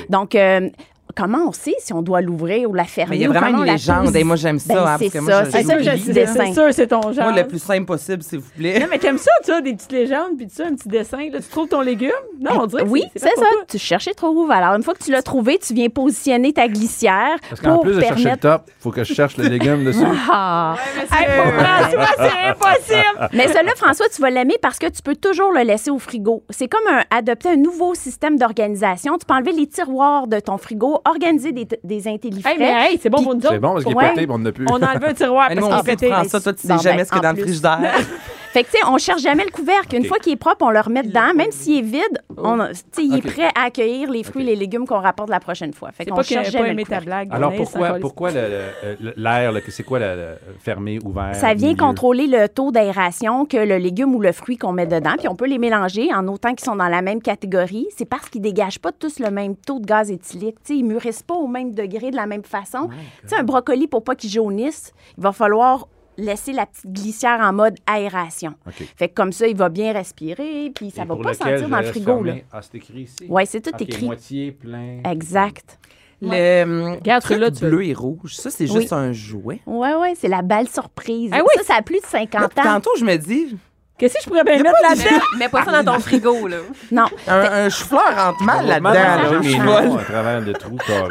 Donc, euh, comment on sait si on doit l'ouvrir ou la fermer? Mais il y a ou vraiment une légende, et moi, j'aime ça, Ben, hein, c'est parce que moi, ça, c'est sûr, c'est ton genre. Moi, le plus simple possible, s'il vous plaît. Non, mais t'aimes ça, tu as des petites légendes, puis tu sais, un petit dessin. Là, tu trouves ton légume? Non, on dirait que Oui, c'est ça. Tu cherchais trop où. Alors, une fois que tu l'as trouvé, tu viens positionner ta glissière Parce qu'en pour plus de chercher le permettre. top, il faut que je cherche le légume dessus. Ah. Hey, pour François, c'est impossible! Mais celui-là, François, tu vas l'aimer parce que tu peux toujours le laisser au frigo. C'est comme un- adopter un nouveau système d'organisation. Tu peux enlever les tiroirs de ton frigo, organiser des, des. Hey, mais hey, c'est bon pour nous autres. C'est bon parce qu'il est Ouais. pété, mais on n'a plus. On a enlevé un tiroir Mais parce nous, qu'il on est sait, pété. François, toi, tu Bon, sais jamais ce qu'il y a en dans le plus. frigidaire. Fait que, tu sais, on cherche jamais le couvercle. Une fois qu'il est propre, on le remet dedans. Même s'il est vide, on, tu sais, il est prêt à accueillir les fruits et les légumes qu'on rapporte la prochaine fois. Fait C'est qu'on cherche jamais le ta couvercle. blague. Alors pourquoi, pourquoi le- le- le- l'air, c'est quoi le, le fermé, ouvert? Ça vient milieu? contrôler le taux d'aération que le légume ou le fruit qu'on met dedans. Puis on peut les mélanger en autant qu'ils sont dans la même catégorie. C'est parce qu'ils dégagent pas tous le même taux de gaz éthylique. Tu sais, ils mûrissent pas au même degré de la même façon. Tu sais, un brocoli, pour pas qu'il jaunisse, il va falloir laisser la petite glissière en mode aération. Fait que comme ça, il va bien respirer, puis ça va pas sentir dans le frigo. Là. Ah, c'est écrit ici? Ouais, c'est tout écrit. moitié plein. Exact. Le Regarde, truc celui-là, tu- bleu et rouge, ça, c'est Oui. juste un jouet. Ouais, ouais, c'est la balle surprise. Ah oui, ça, ça a plus de 50 Là, ans. tantôt, je me dis, Qu'est-ce que je pourrais bien mettre là-dedans? Mets pas ça dans ton frigo, là. Non. un, un chou-fleur rentre mal là-dedans. Noms vole. à travers le trou carré.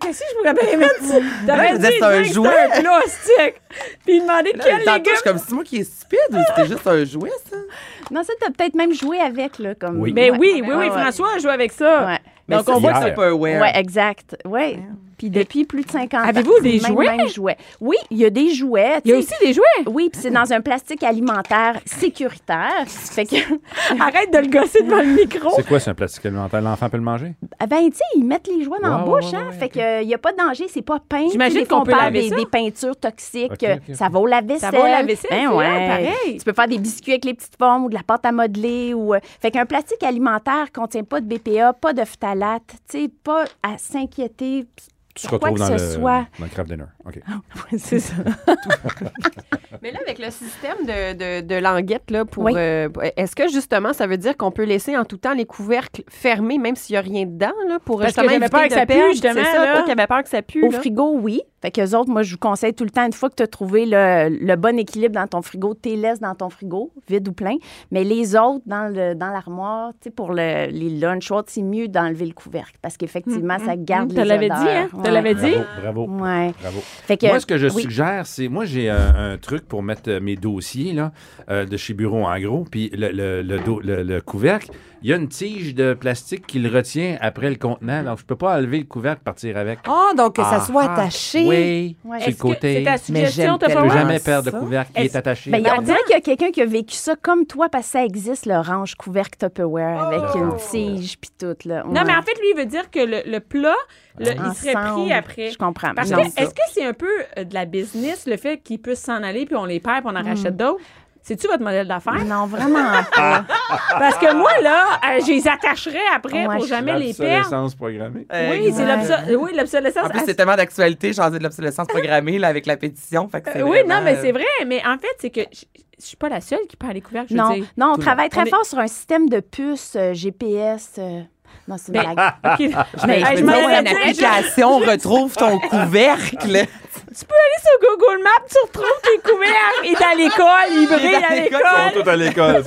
Qu'est-ce que je pourrais bien mettre? T'avais je dit c'est un jouet. un plastique. Puis il demandait Là, quel tantôt, je légume. suis comme si moi qui est stupide ou c'était juste un jouet, ça? Non, ça, t'as peut-être même joué avec, là, comme... Oui. Mais Ouais. oui, oui, oui, ouais. François a joué avec ça. Donc, on voit c'est que c'est- Tupperware. Ouais, exact. Ouais. Puis depuis plus de 50 ans. Avez-vous des même- jouets? même jouets. Oui, il y a des jouets. Il y a aussi des jouets. Oui, puis c'est dans un plastique alimentaire sécuritaire. Fait que, Arrête de le gosser devant le micro. C'est quoi, c'est un plastique alimentaire? L'enfant peut le manger? ah ben, tu sais, ils mettent les jouets dans la Ouais, ouais, bouche, ouais, hein. ouais, fait que il n'y a pas de danger, c'est pas peint. J'imagine qu'on on peut parle laver des, ça. des peintures toxiques. Ça va au lave-vaisselle. Ça va au lave-vaisselle, Ben ouais. pareil. Tu peux faire des biscuits avec les petites formes ou de la pâte à modeler. Ou, euh, fait qu'un plastique alimentaire contient pas de BPA, pas de phtalate. Tu sais, pas à s'inquiéter. Tu te retrouves que dans ce le, soit- dans le craft dinner. OK. c'est ça. Mais là, avec le système de, de, de languette, là, pour, Oui. euh, est-ce que justement, ça veut dire qu'on peut laisser en tout temps les couvercles fermés, même s'il n'y a rien dedans, là, pour Parce que justement j'avais éviter peur que de ça pue, justement, C'est ça, là. toi qui avais peur que ça pue. Au là. frigo, oui. Fait qu'eux autres, moi, je vous conseille tout le temps, une fois que tu as trouvé le, le bon équilibre dans ton frigo, t'es laisses dans ton frigo, vide ou plein. Mais les autres, dans le dans l'armoire, tu sais, pour le, les lunch c'est mieux d'enlever le couvercle parce qu'effectivement, ça garde Tu les l'avais dit, hein? Tu l'avais dit? Bravo, bravo. Ouais. Bravo. Fait que, Moi, ce que je oui. suggère, c'est. Moi, j'ai un, un truc pour mettre euh, mes dossiers là, euh, de chez Bureau en gros. Puis le, le, le, do- le- le couvercle, il y a une tige de plastique qui le retient après le contenant. Donc, je peux pas enlever le couvercle partir avec. Ah, donc que ça Ah, soit attaché. Oui, Ouais. sur le c'est côté. ta Mais suggestion, j'aime peux jamais perdre ça. de couvercle qui est attaché. Ben, on dirait qu'il y a quelqu'un qui a vécu ça comme toi parce que ça existe, le range couvercle Tupperware avec Oh. une tige puis tout. Là. Non, mais en fait, lui, il veut dire que le, le plat, le- il serait pris après. Je comprends. Parce Non, que, est-ce que c'est un peu euh, de la business, le fait qu'ils puissent s'en aller, puis on les perd, puis on en Hmm. rachète d'autres? C'est-tu votre modèle d'affaires? Non, vraiment pas. Parce que moi, là, euh, je les attacherais après pour je- jamais les perdre. L'obsolescence programmée. Oui, c'est l'obso- oui, l'obsolescence. En plus, c'est tellement d'actualité, genre de l'obsolescence programmée là, avec la pétition. Fait que c'est Euh, oui, non, mais euh, c'est vrai. Mais en fait, c'est que je, je suis pas la seule qui perd les couvercles, je veux Non, dire. non, on travaille très On est- fort sur un système de puces euh, GPS. euh, Non, c'est une Ben, blague. Mais je je me m'en dis, allais une je- application retrouve ton couvercle. Tu peux aller sur Google Maps, tu retrouves tes couvercles. Il est à l'école, il brille à Ils l'école. sont tous à l'école.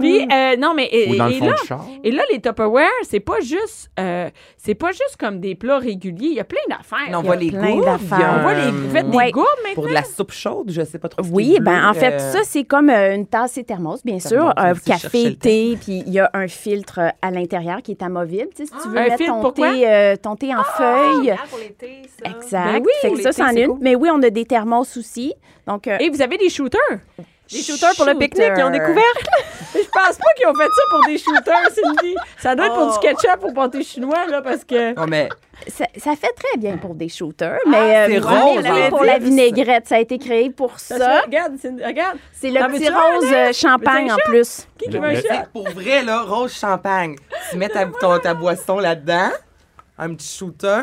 Puis, euh, non, mais et, Ou dans le et fond là, du char. et là, les Tupperware, c'est pas juste, euh, c'est pas juste comme des plats réguliers. Il y a plein d'affaires. On Il y voit a- les plein gourdes. d'affaires. il y a on voit les, vous faites des Ouais. gourdes maintenant. Pour de la soupe chaude, je sais pas trop. ce qui Oui, est ben bleu, en fait, euh, ça, c'est comme euh, une tasse et thermos, bien sûr. Thermos, chercher café, le thé, puis il y a un filtre euh, à l'intérieur qui est amovible. Tu sais, si tu veux Un mettre filtre, ton pourquoi? thé, euh, ton thé en feuille. Ah, pour les thés, ça. Exact. Ben oui, fait pour que ça, c'en c'est est une. cool. Mais oui, on a des thermos aussi. Donc, euh, Et vous avez des shooters? Des shooters pour le pique-nique, ils ont découvert. Je pense pas qu'ils ont fait ça pour des shooters, Cindy. Ça doit être pour Oh. du ketchup au pâté chinois, là, parce que. Non, mais ça, ça fait très bien pour des shooters. mais euh, c'est rose, pour la vinaigrette, ça a été créé pour Ça, ça. regarde, Cindy, regarde. C'est le petit rose euh, champagne en plus. Qui qui veut un shot? pour vrai, là, rose champagne. Tu mets ta, ton- ta boisson là-dedans, un petit shooter,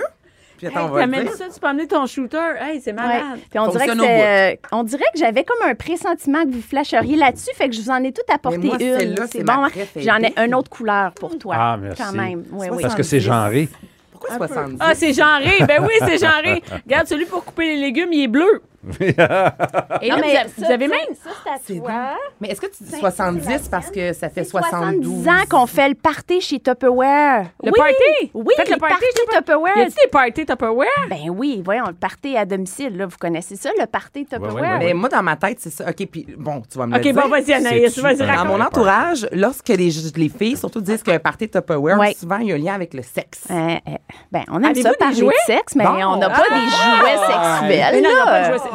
puis attends, on va le T'amènes dire. ça, tu peux amener ton shooter. Hey, c'est Ouais. malade. Puis on dirait, que Fonctionne au c'est, euh, on dirait que j'avais comme un pressentiment que vous flasheriez là-dessus, fait que je vous en ai tout apporté moi, une. celle-là, c'est ma bon, hein? préférée. J'en ai une autre couleur pour toi. Ah, merci. Quand même. Oui, oui. Parce que c'est genré. Pourquoi 70? Ah, c'est genré. Ben oui, c'est genré. Regarde, celui pour couper les légumes, il est bleu. Et Non, mais avez- vous ça, avez même. Ça, c'est à toi. Mais est-ce que tu dis 70 parce que ça fait C'est 72? 70 ans qu'on fait le party chez Tupperware. Le oui. party? Oui, Faites le party chez Tupper- Tupperware. Y a-t-il des parties Tupperware? Ben oui, voyons, le party à domicile, là, vous connaissez ça, le party Tupperware? ouais, ouais. Mais moi, dans ma tête, c'est ça. OK, puis bon, tu vas me OK, le dire. bon, vas-y, Anaïs, vas-y, Dans mon entourage, lorsque les, les filles surtout disent qu'un party Tupperware, Ouais. souvent, il y a un lien avec le sexe. Euh, euh, ben, on aime Avez-vous ça des parler de sexe, mais Bon. on n'a pas des jouets sexuels.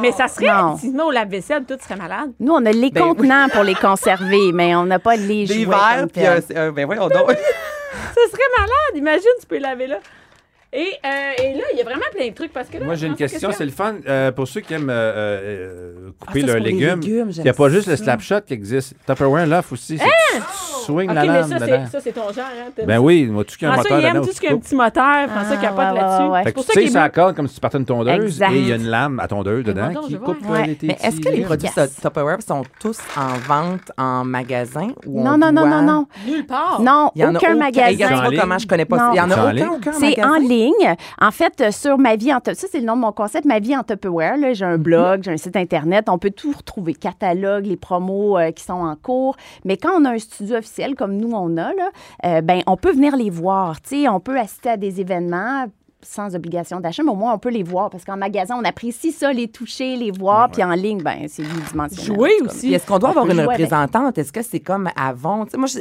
Mais ça serait, Non. sinon, au lave-vaisselle, tout serait malade. Nous, on a les Ben oui. contenants pour les conserver, mais on n'a pas les Des jouets. verres, comme puis euh, c'est- euh, ben voyons donc. Ça serait malade. Imagine, tu peux laver là. Et, euh, et là, il y a vraiment plein de trucs parce que là, Moi, j'ai une question. C'est le fun euh, pour ceux qui aiment euh, euh, couper Ah, leurs légumes. légumes, Il n'y a pas juste le slapshot qui existe. Tupperware, là, aussi. Hein? tu swing la mais lame ça, dedans. c'est, ça, c'est ton genre. Hein? Ben oui, moi, tout ce qui a un moteur il aime tout ce qui a un petit moteur. François Ah, capote ouais, là-dessus. ouais, ouais. Fait C'est que pour tu ça sais, qu'il ça accorde comme si tu partais une tondeuse Exact. et il y a une lame à tondeuse dedans qui coupe Mais est-ce que les produits. Tupperware sont tous en vente en magasin ou on Non, non, non, non, non. Nulle part. Non, Il y en a aucun magasin. regarde, comment je connais pas. Il y en a aucun, C'est en ligne. En fait, euh, sur ma vie en Tupperware, ça, c'est le nom de mon concept, ma vie en Tupperware. J'ai un blog, j'ai un site Internet. On peut tout retrouver, catalogue, les promos euh, qui sont en cours. Mais quand on a un studio officiel comme nous, on a, euh, ben, on peut venir les voir. On peut assister à des événements sans obligation d'achat, mais au moins on peut les voir parce qu'en magasin, on apprécie ça, les toucher, les voir, puis en ligne, ben c'est unidimensionnel. Jouer aussi. Puis est-ce qu'on doit On avoir une représentante? Est-ce que c'est comme avant? Moi, je,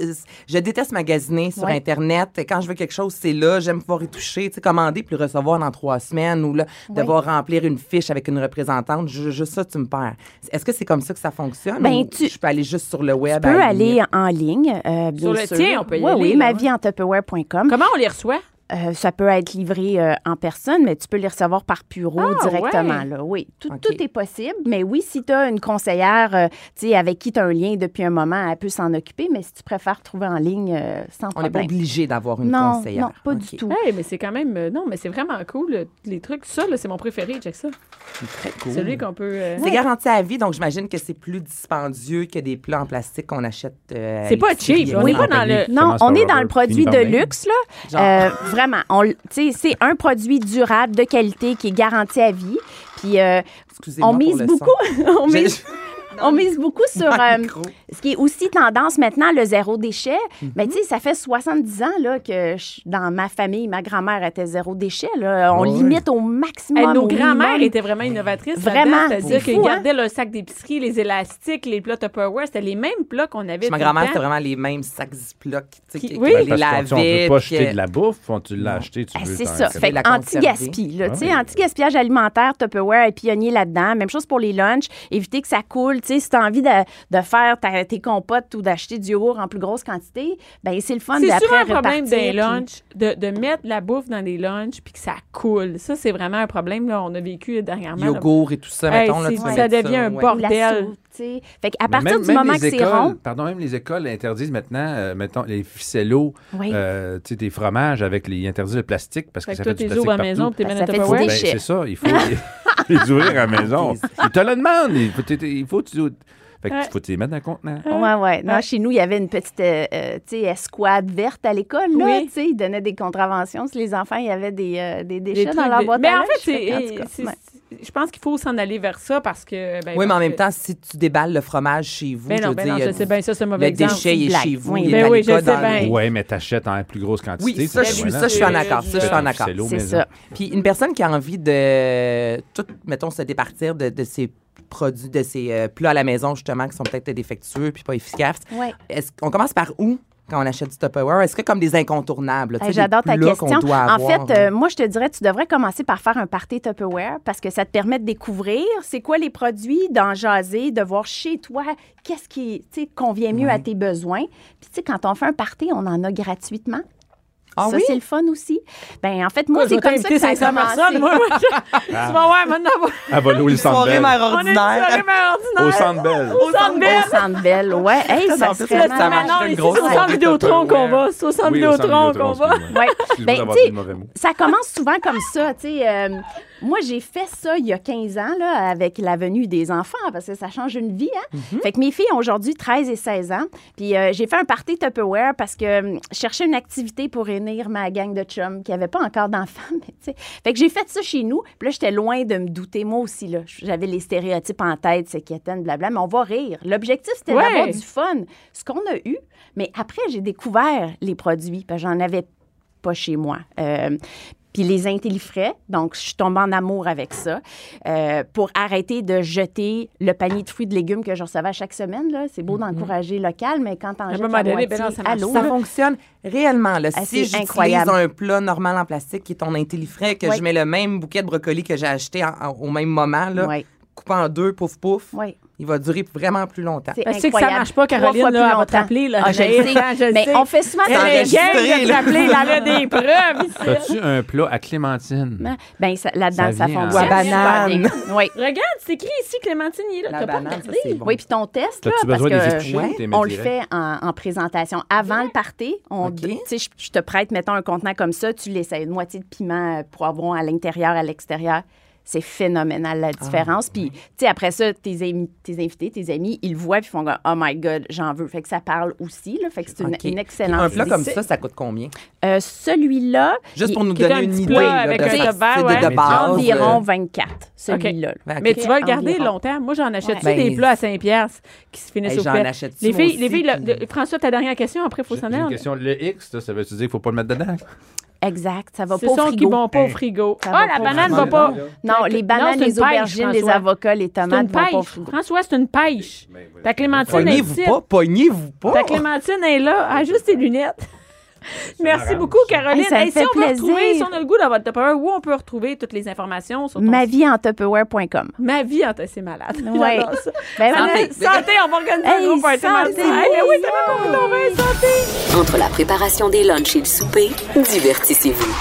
je déteste magasiner sur Ouais. Internet. Quand je veux quelque chose, c'est là. J'aime pouvoir y toucher, tu sais, commander puis le recevoir dans trois semaines ou là, devoir remplir une fiche avec une représentante. Ju- Juste ça, tu me perds. Est-ce que c'est comme ça que ça fonctionne? Ben, ou tu- je peux aller juste sur le web? Tu peux aller en ligne, euh, bien Sur le sûr. tien, on peut y aller, Oui, là, ma vie en Tupperware.com. Comment on les reçoit? Euh, ça peut être livré euh, en personne, mais tu peux les recevoir par bureau Ah, directement. ouais. Là. Oui, tout, est possible. Mais oui, si tu as une conseillère euh, tu sais, avec qui tu as un lien depuis un moment, elle peut s'en occuper. Mais si tu préfères trouver en ligne, euh, sans On n'est pas problème. obligé d'avoir une non, conseillère. non, pas du tout. Hey, mais c'est quand même. euh, non, mais c'est vraiment cool, le- les trucs. Ça, là, c'est mon préféré, check ça. Très cool. Celui qu'on peut. euh, C'est garanti à vie, donc j'imagine que c'est plus dispendieux que des plats en plastique qu'on achète. euh, C'est pas cheap, on est Non. pas dans le. Non, on est dans le produit de luxe, là. Genre. Vraiment. C'est un produit durable, de qualité, qui est garanti à vie. Puis, euh, on mise beaucoup. on, mise, on mise beaucoup sur euh, ce qui est aussi tendance maintenant, le zéro déchet. Mhm. Mais tu sais, ça fait 70 ans là, que je- dans ma famille, ma grand-mère était zéro déchet. Là. On limite au maximum. Hey, nos minimum. étaient vraiment innovatrices. Vraiment, C'est-à-dire c'est qu'ils hein? gardaient leur sac d'épicerie, les élastiques, les plats Tupperware. C'était les mêmes plats qu'on avait. Ma grand-mère, c'était vraiment les mêmes sacs Ziploc. Qui- qui- oui. les Parce qu'on- on lavait. ne peut pas jeter que- de la bouffe, on- tu l'as acheté, tu Ah, veux. c'est ça. Fait anti-gaspi, là, Ah tu sais, oui. anti-gaspillage alimentaire, Tupperware est pionnier là-dedans. Même chose pour les lunchs. Éviter que ça coule. Sais, si tu as envie de, de faire ta- tes compotes ou d'acheter du yogourt en plus grosse quantité, ben c'est le fun C'est d'après souvent un problème repartir, des puis- lunchs, de, de mettre la bouffe dans des lunchs puis que ça coule. Ça, c'est vraiment un problème. Là, on a vécu dernièrement. là. Yogourt et tout ça, Hey, mettons. Là, c'est- tu peux ça devient un ouais. ou la Bordel. soupe. Fait qu'à Mais partir même- du moment que c'est rond, Pardon, même les écoles interdisent maintenant, euh, mettons, les ficellos, Oui. euh, tu sais, des fromages avec les interdits de plastique parce que, Fait que ça toi, fait du plastique à partout. maison Ben, ça fait. Ben, déchet. c'est ça, il faut les, les ouvrir à la maison. Ils te le demandent. Il faut, il faut que tu fait que Ouais. faut te les mettre dans le contenant. Ouais, ouais. Non, Ouais. chez nous, il y avait une petite euh, euh, tu sais, escouade verte à l'école. Là, Oui. tu sais, Ils donnaient des contraventions si les enfants, il y avait des, euh, des Des déchets dans trucs leur de- boîte Mais à en fait, en c'est, je pense qu'il faut s'en aller vers ça parce que. ben, Oui, mais en même que- temps, si tu déballes le fromage chez vous, Ben je veux ben dire, non, je sais bien, ça, c'est mauvais le exemple. déchet il est chez vous. Oui. il est Ben à oui, je sais bien. Ouais, mais t'achètes en plus grosse quantité. Oui, ça, je suis, ça, je suis en c'est- accord. Ça, je suis en accord. C'est ça. Puis une personne qui a envie de tout, mettons, se départir de, de ses produits, de ses euh, plats à la maison, justement, qui sont peut-être défectueux puis pas efficaces, Ouais. est-ce qu'on commence par où? Quand on achète du Tupperware? Est-ce que comme des incontournables? Hey, J'adore ta question. En fait, euh, moi, je te dirais, tu devrais commencer par faire un party Tupperware parce que ça te permet de découvrir c'est quoi les produits, d'en jaser, de voir chez toi qu'est-ce qui convient mieux à tes besoins. Puis, tu sais, quand on fait un party, on en a gratuitement. Ah ça, oui? c'est le fun aussi. Ben en fait, moi, Moi, je c'est comme ça que ça a 500 commencé. personnes. Moi, moi, je- tu vas voir maintenant. Ah, va louer le centre Soirée Bell. mère On est une ordinaire. soirée mère ordinaire. Au centre Bell. Au centre Bell. Au Centre Bell, ouais. Hey, ça serait ça Ça marche, c'est au centre Vidéotron qu'on va. C'est au centre Oui, au centre Vidéotron Vidéotron, qu'on va. Ouais. Ben, tu sais, ça commence souvent comme ça. tu sais. Moi, j'ai fait ça il y a 15 ans là, avec la venue des enfants parce que ça change une vie. Hein? Fait que mes filles ont aujourd'hui 13 et 16 ans. Puis euh, j'ai fait un party Tupperware parce que euh, je cherchais une activité pour réunir ma gang de chums qui n'avaient pas encore d'enfants. Fait que j'ai fait ça chez nous. Puis là, j'étais loin de me douter. Moi aussi, là, j'avais les stéréotypes en tête, c'est quétaine, blabla, mais on va rire. L'objectif, c'était Ouais. d'avoir du fun. Ce qu'on a eu. Mais après, j'ai découvert les produits parce que j'en avais pas chez moi. Euh, puis les intellifrais, donc je suis tombée en amour avec ça, euh, pour arrêter de jeter le panier de fruits et de légumes que je recevais à chaque semaine. là. C'est beau d'encourager local, mais quand la donné, moitié ben non, ça à marche l'eau, Ça là, fonctionne réellement. Là. Ah, si c'est j'utilise incroyable. un plat normal en plastique qui est ton intellifrais, que Oui. je mets le même bouquet de brocoli que j'ai acheté en- en- au même moment, là, Oui, coupé en deux, pouf pouf, oui. Il va durer vraiment plus longtemps. C'est c'est que ça incroyable. marche pas, Caroline, là, elle va te rappeler, là, Ah, je le Anaïs, sais. je le Mais sais. on fait souvent enregistré, gang de te là. rappeler, a des preuves ici. As-tu un plat à clémentine? Ben, là-dedans, Ça fonctionne. Ou à banane. Oui. Regarde, c'est écrit ici, Clémentine, il est là. La T'as pas banane, ça, regardé? c'est bon. Oui, puis ton test, là, parce que on le fait en, en présentation. Avant le party, on, OK. tu sais, je, je te prête, mettons, un contenant comme ça, tu l'essayes, une moitié de piment, euh, poivron à l'intérieur, à l'extérieur. C'est phénoménal, la différence. Puis, tu sais, après ça, tes, amis, tes invités, tes amis, ils le voient, puis ils font comme, Oh my God, j'en veux. Fait que ça parle aussi, là. Fait que c'est une, OK. une Puis excellente Un plat idée. comme ça, ça coûte combien? Euh, Celui-là, Juste pour nous donner un une idée plat là, avec de, un de- ouais. de base. environ euh, 24, celui-là. OK. Mais tu vas le garder Environ. longtemps. Moi, j'en achète-tu Ouais. des Ben, plats à 5 piastres qui se finissent Hey, au achète-tu, Les filles, les filles François, ta dernière question, après, il faut s'en aller. question. Le X, ça veut dire qu'il ne faut pas le mettre dedans? Exact, ça va pas au sont frigo. qui vont pas au frigo. Ça Ah, la banane va pas. Non, les bananes, c'est les aubergines, les avocats, les C'est tomates une vont pas au pêche. frigo. François, c'est une pêche. Ta Clémentine est Pognez-vous pas, pognez-vous pas. Ta Clémentine est là. Ah, juste tes lunettes. Merci beaucoup. Caroline. Hey, Hey, si fait on veut retrouver, si on a le goût d'avoir Tupperware, où on peut retrouver toutes les informations sur ton Ma vie en Tupperware.com. Ma vie en c'est malade. Ça. Ben Santé. on va organiser un Hey, gros party santé. Hey, mais oui, Entre la préparation des lunchs et le souper, divertissez-vous.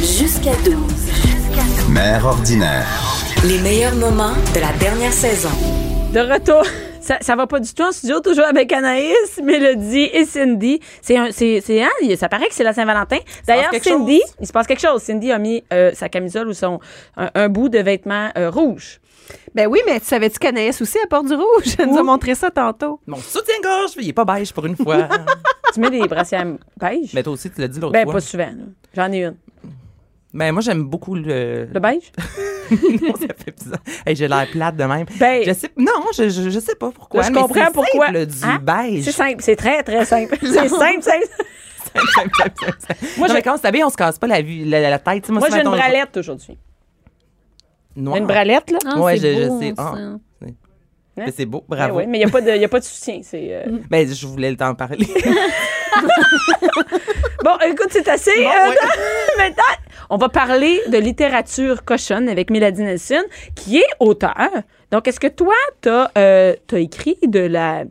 Jusqu'à 12. Mère ordinaire. Les meilleurs moments de la dernière saison. De retour. Ça, ça va pas du tout en studio, toujours avec Anaïs, Mélodie et Cindy. C'est un, c'est, c'est, hein, ça paraît que c'est la Saint-Valentin. D'ailleurs, Cindy, chose. il se passe quelque chose. Cindy a mis euh, sa camisole ou son, un, un bout de vêtement euh, rouge. Ben oui, mais tu savais-tu qu'Anaïs aussi apporte du rouge? Elle nous a montré ça tantôt. Mon soutien-gorge, il est pas beige pour une fois. Tu mets des brassières beige? Mais toi aussi, tu l'as dit l'autre Ben, fois. pas souvent. J'en ai une. Ben, moi, j'aime beaucoup le. Le beige? non, ça fait bizarre. Hey, j'ai l'air plate de même. Ben, Je sais, non, je, je, je sais pas pourquoi. Là, je mais comprends c'est pourquoi. Simple, du Hein? beige. c'est simple. C'est très, très simple. C'est simple, simple. Simple, simple, simple, simple. Moi, non, j'ai- mais quand on s'habille, on se casse pas la, vue, la, la tête. Moi, si, j'ai une bralette aujourd'hui. Une bralette, là? Ah, Ouais, c'est je- je sais. ça. Mais c'est beau, bravo. Ben oui, mais il n'y a, pas de- y a pas de soutien. C'est, euh, Ben, je voulais t'en parler. Bon, écoute, c'est assez. Bon, euh, ouais. maintenant, on va parler de littérature cochonne avec Mélodie Nelson, qui est auteur. Donc, est-ce que toi, tu as, écrit de la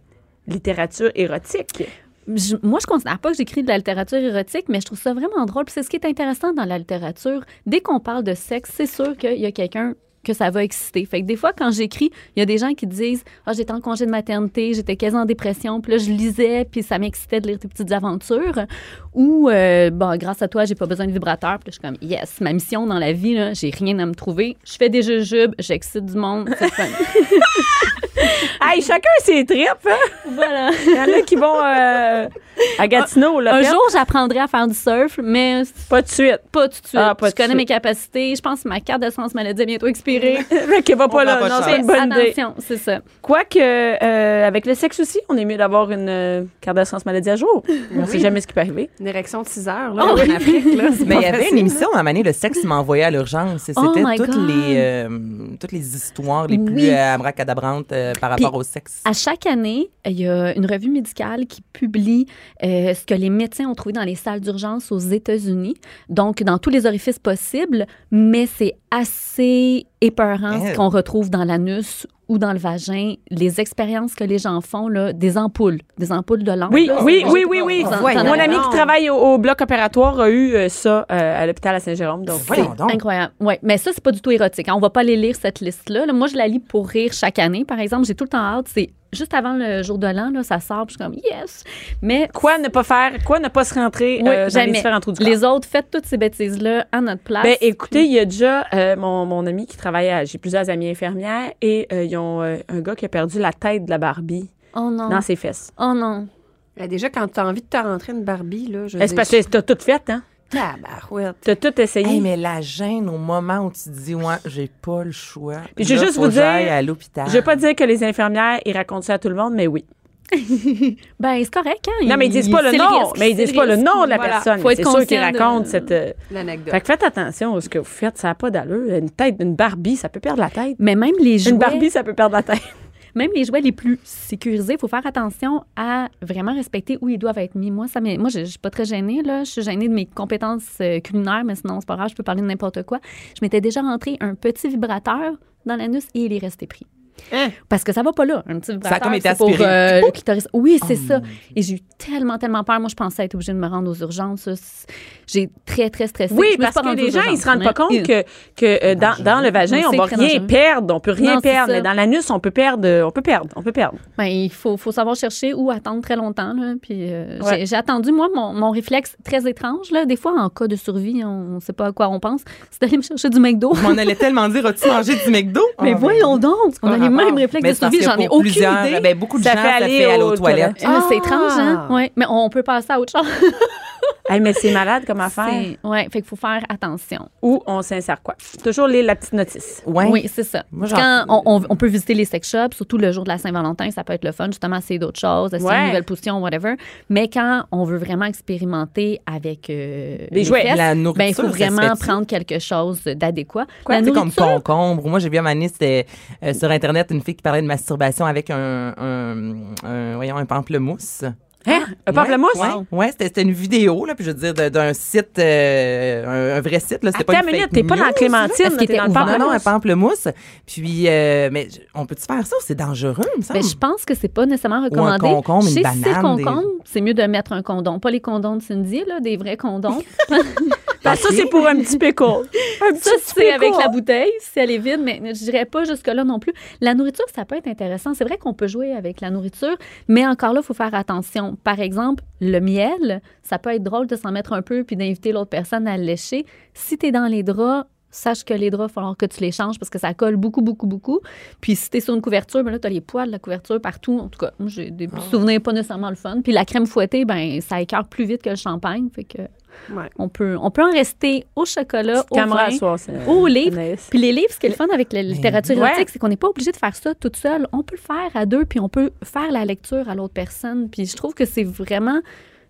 littérature érotique? Je- moi, je considère pas que j'écris de la littérature érotique, mais je trouve ça vraiment drôle. Puis c'est ce qui est intéressant dans la littérature. Dès qu'on parle de sexe, c'est sûr qu'il y a quelqu'un que ça va exciter. Fait que des fois, quand j'écris, il y a des gens qui disent Ah, j'étais en congé de maternité, j'étais quasi en dépression, puis là, je lisais, puis ça m'excitait de lire tes petites aventures. Ou, euh, bon, grâce à toi, j'ai pas besoin de vibrateur. Puis je suis comme Yes, ma mission dans la vie, là, j'ai rien à me trouver. Je fais des jujubes, j'excite du monde. C'est fun. Hey, chacun ses tripes. Hein? voilà. Il y en a qui vont euh, à Gatineau. Là, Un jour, j'apprendrai à faire du surf, mais Pas de suite. Pas tout de suite. Ah, pas je de connais suite. mes capacités. Je pense que ma carte d'assurance maladie est bientôt expirée. Fait qu'elle va pas On là. pas Non, c'est une bonne idée. Attention, c'est ça. Quoique, euh, avec le sexe aussi, on est mieux d'avoir une euh, carte d'assurance maladie à jour. On sait jamais ce qui peut arriver. Une érection de 6 heures, là, Oh, en oui. Afrique, là. Mais il y avait une émission à un moment donné, le sexe m'a envoyé à l'urgence. Oh C'était toutes les, euh, toutes les histoires les plus Oui. euh, abracadabrantes euh, par Puis, rapport au sexe. À chaque année, il y a une revue médicale qui publie euh, ce que les médecins ont trouvé dans les salles d'urgence aux États-Unis. Donc, dans tous les orifices possibles, mais c'est assez épeurant ce Eh. qu'on retrouve dans l'anus ou dans le vagin, les expériences que les gens font, là, des ampoules, des ampoules de lampe. Oui, là, oui, c'est- oui, oui, oui. Mon ami qui travaille au, au bloc opératoire a eu euh, ça euh, à l'hôpital à Saint-Jérôme. Donc, donc. Incroyable. Oui, mais ça, c'est pas du tout érotique. hein. On va pas aller lire cette liste-là. là. Moi, je la lis pour rire chaque année, par exemple. J'ai tout le temps hâte. C'est juste avant le jour de l'an, là, ça sort. puis Je suis comme, yes. Mais quoi ne pas faire, quoi ne pas se rentrer Oui, euh, dans les jamais. différents trous du corps? les autres, faites toutes ces bêtises-là à notre place. Ben, écoutez, il y a déjà euh, mon, mon ami qui travaille à. J'ai plusieurs amies infirmières et euh, ils ont euh, un gars qui a perdu la tête de la Barbie oh non. dans ses fesses. Oh non. Ben, déjà, quand tu as envie de te rentrer une Barbie, là, je Eh, C'est parce que t'as tout fait, hein? Tabarouette. T'as tout essayé? Hey, mais la gêne au moment où tu te dis, ouais, j'ai pas le choix. Puis je vais juste vous dire, à l'hôpital. Je vais pas dire que les infirmières, ils racontent ça à tout le monde, mais oui. Ben, c'est correct, hein? Non, mais ils disent pas le nom. risque, mais ils disent pas le nom de la Voilà. personne. Faut être C'est sûr qu'ils racontent cette. euh, L'anecdote. Fait que faites attention à ce que vous faites. Ça n'a pas d'allure. Une tête d'une Barbie, ça peut perdre la tête. Mais même les jouets. Une Barbie, ça peut perdre la tête. Même les jouets les plus sécurisés, il faut faire attention à vraiment respecter où ils doivent être mis. Moi, ça moi je ne suis pas très gênée. Là. Je suis gênée de mes compétences euh, culinaires, mais sinon, c'est pas grave, je peux parler de n'importe quoi. Je m'étais déjà rentré un petit vibrateur dans l'anus et il est resté pris. Hein? Parce que ça va pas là, un petit vibrateur. comme été pour, aspiré. euh, le clitoris. Oui, c'est Oh, ça. Et j'ai eu tellement, tellement peur. Moi, je pensais être obligée de me rendre aux urgences. Ça, J'ai très, très stressé. Oui, parce que les gens, ils urgences, se rendent pas mais- compte que, que euh, dans, dans le vagin, on c'est va rien dangereux. perdre. On peut rien Non, perdre. ça. Mais dans l'anus, on peut perdre. On peut perdre. On peut perdre. Ben, il faut, faut savoir chercher ou attendre très longtemps. Là. Puis, euh, Ouais. j'ai, attendu, moi, mon, mon réflexe très étrange. Là. Des fois, en cas de survie, on ne sait pas à quoi on pense. C'est d'aller me chercher du McDo. Je m'en allais tellement dire, as-tu mangé du McDo? Mais Ah, voyons donc, on a pas les mêmes réflexes Mais de survie. que J'en ai aucune idée. ben, beaucoup de Ça gens, fait ça aller fait aller aux aux toilettes. Euh, C'est étrange, hein? Ah. Ouais, mais on peut passer à autre chose. Hey, mais c'est malade comme affaire. Ouais, fait qu'il faut faire attention. Ou on s'insère quoi? Toujours lire la petite notice. Ouais. Oui, c'est ça. Moi, Quand on, on- on peut visiter les sex shops, surtout le jour de la Saint-Valentin, ça peut être le fun, justement, essayer d'autres choses, essayer Ouais. une nouvelle position, whatever. Mais quand on veut vraiment expérimenter avec euh, les jouets. fesses, La ben, il nourriture, faut vraiment prendre quelque chose d'adéquat. Quoi, La comme nourriture, concombre. Moi, j'ai vu à donné, c'était euh, sur Internet une fille qui parlait de masturbation avec un, un, un- voyons, un pamplemousse. Hein? Un pamplemousse? Ouais, ouais, c'était une vidéo, là, puis je veux dire, d'un site, euh, un, un vrai site, là. C'était pas une une minute, t'es pas dans news, Clémentine, là. t'es dans le Non, non, un pamplemousse. pamplemousse. Puis, euh, mais on peut-tu faire ça? Ou c'est dangereux, il me semble? Ben, je pense que c'est pas nécessairement recommandé. concombre, une Je sais que si c'est banane, des- concombre, c'est mieux de mettre un condom. Pas les condoms de Cindy, là, des vrais condoms. Ben, ça, c'est pour un petit pickle. Un petit Ça, c'est avec la bouteille, si elle est vide, mais je dirais pas jusque-là non plus. La nourriture, ça peut être intéressant. C'est vrai qu'on peut jouer avec la nourriture, mais encore là, il faut faire attention. Par exemple, le miel, ça peut être drôle de s'en mettre un peu puis d'inviter l'autre personne à le lécher. Si tu es dans les draps, sache que les draps, il va falloir que tu les changes parce que ça colle beaucoup, beaucoup, beaucoup. Puis si tu es sur une couverture, ben là, tu as les poils de la couverture partout. En tout cas, moi, j'ai des souvenirs pas nécessairement le fun. Puis la crème fouettée, ben ça écarte plus vite que le champagne. Fait que Ouais. on, peut, on peut en rester au chocolat, au vin, à soir, c'est- au livre. Anaïs. Puis les livres, ce qui est le fun avec la littérature Ouais. érotique, c'est qu'on n'est pas obligé de faire ça toute seule. On peut le faire à deux, puis on peut faire la lecture à l'autre personne. Puis je trouve que c'est vraiment...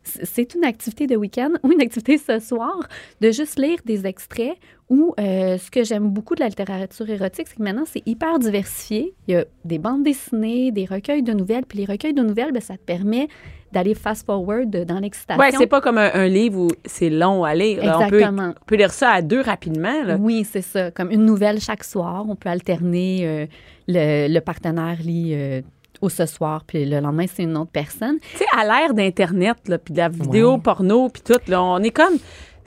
c'est- une activité de week-end ou une activité ce soir de juste lire des extraits ou euh, ce que j'aime beaucoup de la littérature érotique, c'est que maintenant, c'est hyper diversifié. Il y a des bandes dessinées, des recueils de nouvelles. Puis les recueils de nouvelles, ben, ça te permet d'aller fast-forward dans l'excitation. Ouais, c'est pas comme un, un livre où c'est long à lire. là. On peut, Exactement. on peut lire ça à deux rapidement. Là. Oui, c'est ça. Comme une nouvelle chaque soir. On peut alterner. euh, le, le partenaire lit euh, au ce soir, puis le lendemain, c'est une autre personne. Tu sais, à l'ère d'Internet, puis de la vidéo Ouais. porno, puis tout, là, on est comme...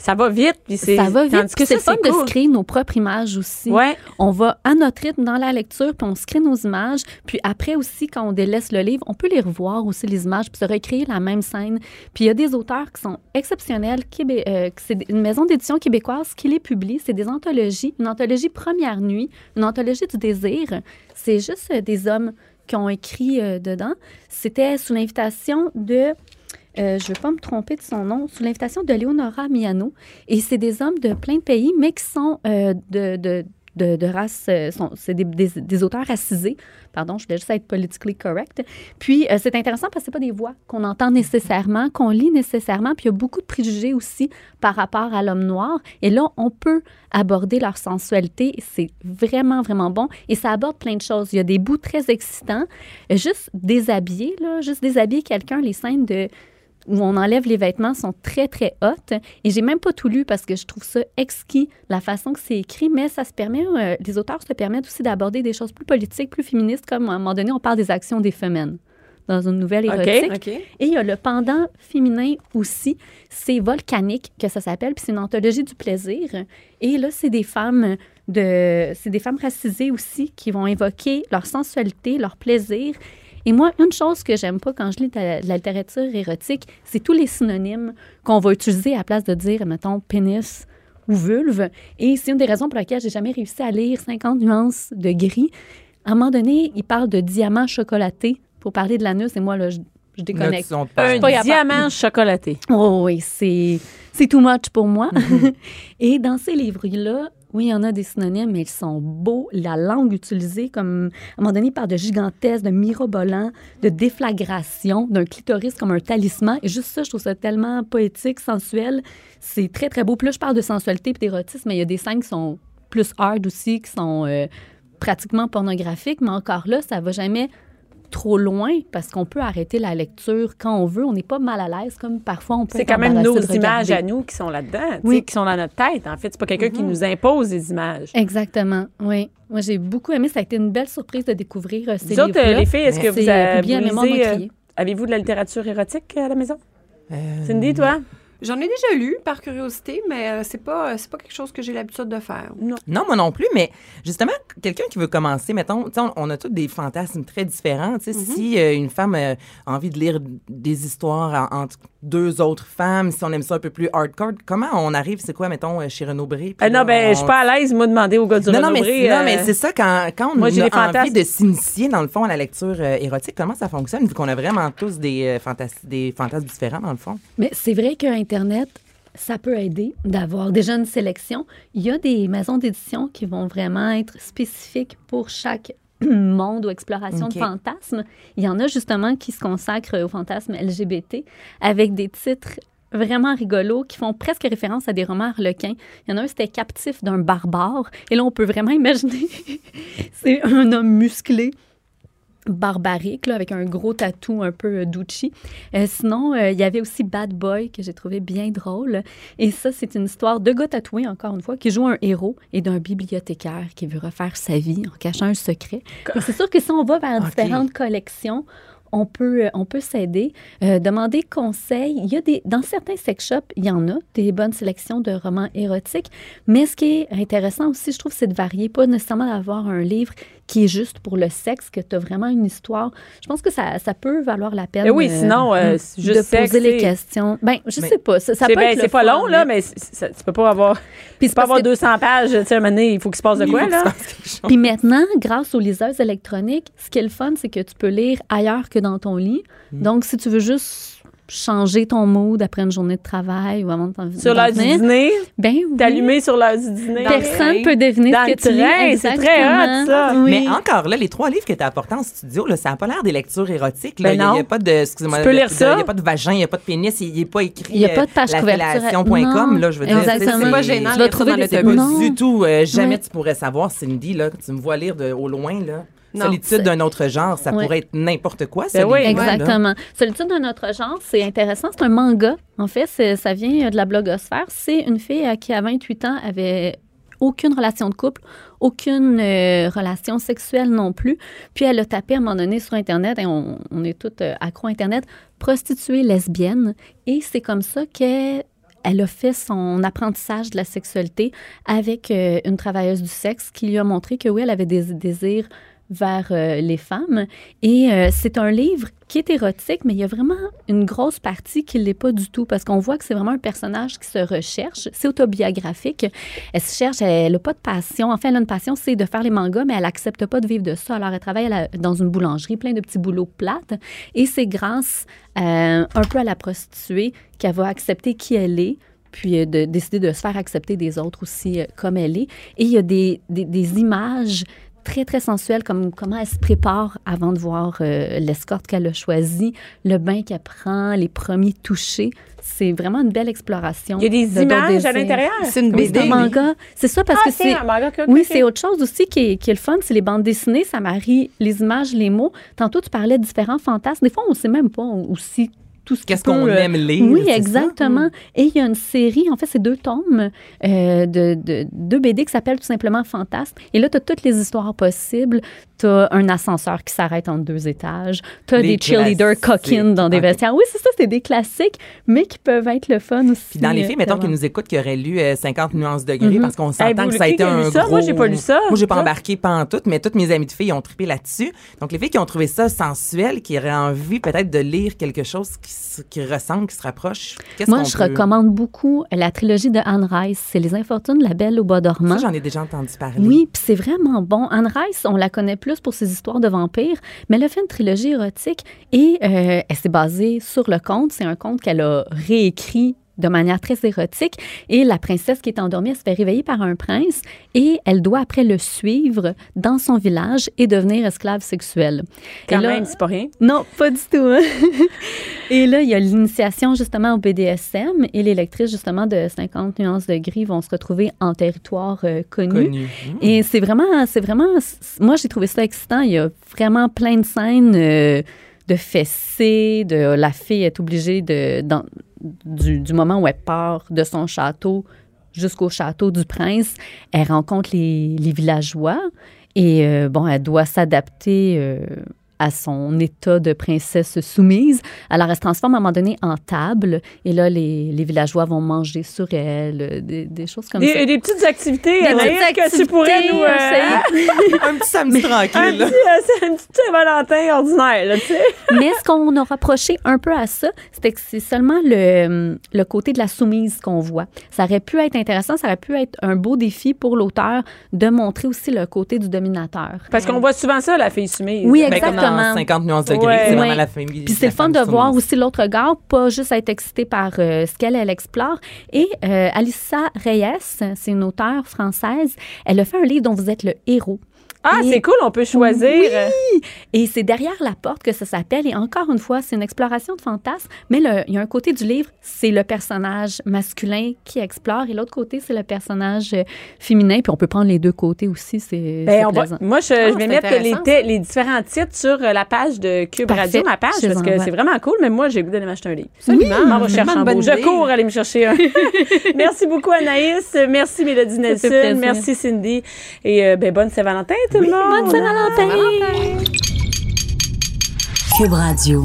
Ça va vite, puis c'est... Ça va vite. tandis que c'est fun de créer nos propres images aussi. Ouais. On va à notre rythme dans la lecture, puis on se crée nos images. Puis après aussi, quand on délaisse le livre, on peut les revoir aussi, les images, puis se recréer la même scène. Puis il y a des auteurs qui sont exceptionnels. Québé- euh, c'est une maison d'édition québécoise qui les publie. C'est des anthologies. Une anthologie Première Nuit, une anthologie du désir. C'est juste euh, des hommes qui ont écrit euh, dedans. C'était sous l'invitation de... euh, je ne vais pas me tromper de son nom, sous l'invitation de Leonora Miano. Et c'est des hommes de plein de pays, mais qui sont euh, de, de, de, race, euh, c'est des, auteurs racisés. Pardon, je voulais juste être politically correct. Puis, c'est intéressant parce que ce pas des voix qu'on entend nécessairement, qu'on lit nécessairement. Puis, il y a beaucoup de préjugés aussi par rapport à l'homme noir. Et là, on peut aborder leur sensualité. C'est vraiment, vraiment bon. Et ça aborde plein de choses. Il y a des bouts très excitants. Juste déshabiller, là, juste déshabiller quelqu'un, les scènes de où on enlève les vêtements sont très, très hautes. Et j'ai même pas tout lu parce que je trouve ça exquis, la façon que c'est écrit, mais ça se permet, euh, les auteurs se permettent aussi d'aborder des choses plus politiques, plus féministes, comme à un moment donné, on parle des actions des femmes dans une nouvelle érotique. Et il y a le pendant féminin aussi, c'est Volcanique que ça s'appelle, puis c'est une anthologie du plaisir. Et là, c'est des femmes de, c'est des femmes racisées aussi qui vont évoquer leur sensualité, leur plaisir. Et moi, une chose que j'aime pas quand je lis de la, de la littérature érotique, c'est tous les synonymes qu'on va utiliser à la place de dire, mettons, pénis ou vulve. Et c'est une des raisons pour lesquelles j'ai jamais réussi à lire 50 nuances de gris. À un moment donné, il parle de diamant chocolaté pour parler de l'anus, et moi, là, je, je déconnecte. Là, Un pas diamant chocolaté. Oh oui, c'est c'est too much pour moi. Et dans ces livres-là, oui, il y en a des synonymes, mais ils sont beaux. La langue utilisée, comme à un moment donné, parle de gigantesque, de mirobolant, de déflagration, d'un clitoris comme un talisman. Et juste ça, je trouve ça tellement poétique, sensuel. C'est très, très beau. Là, je parle de sensualité et d'érotisme, mais il y a des scènes qui sont plus hard aussi, qui sont euh, pratiquement pornographiques. Mais encore là, ça va jamais trop loin parce qu'on peut arrêter la lecture quand on veut. On n'est pas mal à l'aise comme parfois on peut C'est quand même nos images à nous qui sont là-dedans, Oui. qui sont dans notre tête. En fait, c'est pas quelqu'un qui nous impose des images. Exactement, oui. Moi, j'ai beaucoup aimé. Ça a été une belle surprise de découvrir euh, ces Vous autres, euh, les filles, est-ce que vous euh, avez euh, Meurtrier. Avez-vous de la littérature érotique à la maison? Euh, Cindy, toi? J'en ai déjà lu par curiosité, mais euh, c'est pas, c'est pas quelque chose que j'ai l'habitude de faire. Non, moi non plus, mais justement, quelqu'un qui veut commencer, mettons, on, on a tous des fantasmes très différents. Mm-hmm. Si euh, une femme euh, a envie de lire des histoires en- entre deux autres femmes, si on aime ça un peu plus hardcore, comment on arrive, c'est quoi, mettons, euh, chez Renaud Bré? Euh, là, non, ben, on- je suis pas à l'aise, moi, de demander au gars du non, non, mais, c'est- non, euh, mais c'est ça, quand, quand on moi, a fantasmes. envie de s'initier, dans le fond, à la lecture euh, érotique, comment ça fonctionne, vu qu'on a vraiment tous des, euh, fantas- des fantasmes différents, dans le fond? Mais c'est vrai qu'Internet, ça peut aider d'avoir déjà une sélection. Il y a des maisons d'édition qui vont vraiment être spécifiques pour chaque monde ou exploration de fantasmes. Il y en a justement qui se consacrent au fantasme LGBT avec des titres vraiment rigolos qui font presque référence à des romans harlequins. Il y en a un, c'était Captif d'un barbare. Et là, on peut vraiment imaginer, c'est un homme musclé barbarique, là, avec un gros tatou un peu euh, Ducci. Euh, sinon, euh, il y avait aussi Bad Boy, que j'ai trouvé bien drôle. Et ça, c'est une histoire de gars tatoués, encore une fois, qui joue un héros et d'un bibliothécaire qui veut refaire sa vie en cachant un secret. Et c'est sûr que si on va vers différentes collections, on peut, on peut s'aider, euh, demander conseil. Il y a des, dans certains sex shops, il y en a des bonnes sélections de romans érotiques. Mais ce qui est intéressant aussi, je trouve, c'est de varier, pas nécessairement d'avoir un livre qui est juste pour le sexe, que tu as vraiment une histoire. Je pense que ça, ça peut valoir la peine. Mais oui, euh, sinon, euh, de c'est juste poser sexe, les questions. Ben, je Mais- sais pas. Ça, ça C'est peut ben, pas long, là, mais c'est- tu peux pas avoir. Puis Tu peux avoir que- 200 pages, tu sais, à un moment donné, il faut qu'il se passe de quoi, là? Puis maintenant, grâce aux liseuses électroniques, ce qui est le fun, c'est que tu peux lire ailleurs que dans ton lit. Mm. Donc, si tu veux juste changer ton mood après une journée de travail ou avant de t'en Sur l'heure du dîner, ben oui. t'allumer sur l'heure du dîner? Personne peut deviner Dans ce le que tu lis. c'est très hot, Exactement. ça. Oui. Mais encore là, les trois livres que tu as apportés en studio, là, ça n'a pas l'air des lectures érotiques. là. Ben Il n'y a, non. il y a pas de. Excusez-moi. Tu peux de- lire de- ça. Il n'y a pas de vagin, il n'y a pas de pénis, il n'est pas écrit. Il y a pas de page euh, couverture. lafellation.com, Non, là, je veux dire. c'est- pas gênant, Tu vas trouver des- pas Non. du tout. euh, jamais Ouais. tu pourrais savoir, Cindy, là, que tu me vois lire de, au loin, là. Non, Solitude d'un autre genre, ça Ouais. pourrait être n'importe quoi, Ben oui. Exactement. Solitude d'un autre genre, c'est intéressant. C'est un manga. En fait, ça vient de la blogosphère. C'est une fille qui, à 28 ans, avait aucune relation de couple, aucune euh, relation sexuelle non plus. Puis elle a tapé à un moment donné sur Internet, et on, on est toutes euh, accro Internet, prostituée lesbienne. Et c'est comme ça qu'elle elle a fait son apprentissage de la sexualité avec euh, une travailleuse du sexe qui lui a montré que oui, elle avait des désirs vers euh, les femmes. Et euh, c'est un livre qui est érotique, mais il y a vraiment une grosse partie qui ne l'est pas du tout parce qu'on voit que c'est vraiment un personnage qui se recherche. C'est autobiographique. Elle se cherche, elle n'a pas de passion. Enfin, elle a une passion, c'est de faire les mangas, mais elle n'accepte pas de vivre de ça. Alors, elle travaille dans une boulangerie, plein de petits boulots plates. Et c'est grâce euh, un peu à la prostituée qu'elle va accepter qui elle est puis de décider de se faire accepter des autres aussi comme elle est. Et il y a des, des images très, très sensuelles, comme comment elle se prépare avant de voir euh, l'escorte qu'elle a choisie, le bain qu'elle prend, les premiers touchés. C'est vraiment une belle exploration. Il y a des de images à l'intérieur. C'est une Oui, c'est un BD. manga. C'est ça parce Ah, que c'est... Oui, c'est autre chose aussi qui est, qui est le fun, c'est les bandes dessinées, ça marie les images, les mots. Tantôt, tu parlais de différents fantasmes. Des fois, on ne sait même pas aussi tout ce Qu'est-ce qu'on euh, aime lire? Oui, exactement. Et il y a une série, en fait, c'est deux tomes euh, de, de deux BD qui s'appellent tout simplement Fantasme. Et là, tu as toutes les histoires possibles. Tu as un ascenseur qui s'arrête en deux étages. Tu as Les des cheerleaders coquines dans des vestiaires. Oui, c'est ça, c'est des classiques, mais qui peuvent être le fun aussi. Puis dans les filles, euh, mettons, de qui voir. nous écoutent, qui auraient lu euh, 50 nuances degrés, Mhm. parce qu'on s'entend Hey, que ça a été un ça? gros... Moi, j'ai pas lu ça. Moi, j'ai pas embarqué pantoute, mais toutes mes amies de filles ont trippé là-dessus. Donc, les filles qui ont trouvé ça sensuel, qui auraient envie peut-être de lire quelque chose qui, se- qui ressemble, qui se rapproche, qu'est-ce Moi, je peut- recommande beaucoup la trilogie de Anne Rice. C'est Les Infortunes, La Belle au bois dormant. Ça, j'en ai déjà entendu parler. Oui, puis c'est vraiment bon. Anne Rice, on la connaît plus pour ses histoires de vampires, mais elle a fait une trilogie érotique et euh, elle s'est basée sur le conte. C'est un conte qu'elle a réécrit de manière très érotique. Et la princesse qui est endormie, elle se fait réveiller par un prince et elle doit après le suivre dans son village et devenir esclave sexuelle. Quand et là, même, c'est pas rien. non, pas du tout. hein. et là, il y a l'initiation justement au BDSM et les lectrices justement de 50 nuances de gris vont se retrouver en territoire euh, connu. Connu. Mmh. Et c'est vraiment, c'est vraiment, moi j'ai trouvé ça excitant. Il y a vraiment plein de scènes euh, de fessées, de la fille est obligée de, dans- du, moment où elle part de son château jusqu'au château du prince, elle rencontre les, villageois et euh, bon, elle doit s'adapter. Euh, à son état de princesse soumise. Alors, elle se transforme à un moment donné en table. Et là, les, les villageois vont manger sur elle, euh, des, des choses comme ça. Des, des petites activités, Des Anaïs, petites que tu pourrais nous... euh, un petit samedi un tranquille. là. petit, euh, c'est un petit Saint-Valentin ordinaire, là, tu sais. Mais ce qu'on a rapproché un peu à ça, c'était que c'est seulement le, le côté de la soumise qu'on voit. Ça aurait pu être intéressant, ça aurait pu être un beau défi pour l'auteur de montrer aussi le côté du dominateur. Parce qu'on voit souvent ça, la fille soumise. Oui, Ben, exactement. Dans 50 nuances de gris, Ouais. c'est vraiment Ouais. la famille. Puis c'est le fun de voir aussi l'autre regard, pas juste être excité par euh, ce qu'elle elle explore. Et euh, Alissa Reyes, c'est une auteure française, elle a fait un livre dont vous êtes le héros Ah, Et- c'est cool, on peut choisir. Oui! Et c'est derrière la porte que ça s'appelle. Et encore une fois, c'est une exploration de fantasme. Mais le- il y a un côté du livre, c'est le personnage masculin qui explore. Et l'autre côté, c'est le personnage euh, féminin. Puis on peut prendre les deux côtés aussi. C'est Ben, on moi, je, Ah, je vais c'est mettre les, différents titres sur euh, la page de Cube Parfait. Radio, ma page, parce que c'est vraiment cool. Mais moi, j'ai goût d'aller m'acheter un livre. Absolument. Recherche en bonne beau. Je idée. cours aller me chercher un. Merci beaucoup, Anaïs. Merci, Mélodie Nelson. Merci, Cindy. Et euh, ben, bonne Saint-Valentin, tout le monde. Bonne Saint-Valentin! Cube Radio.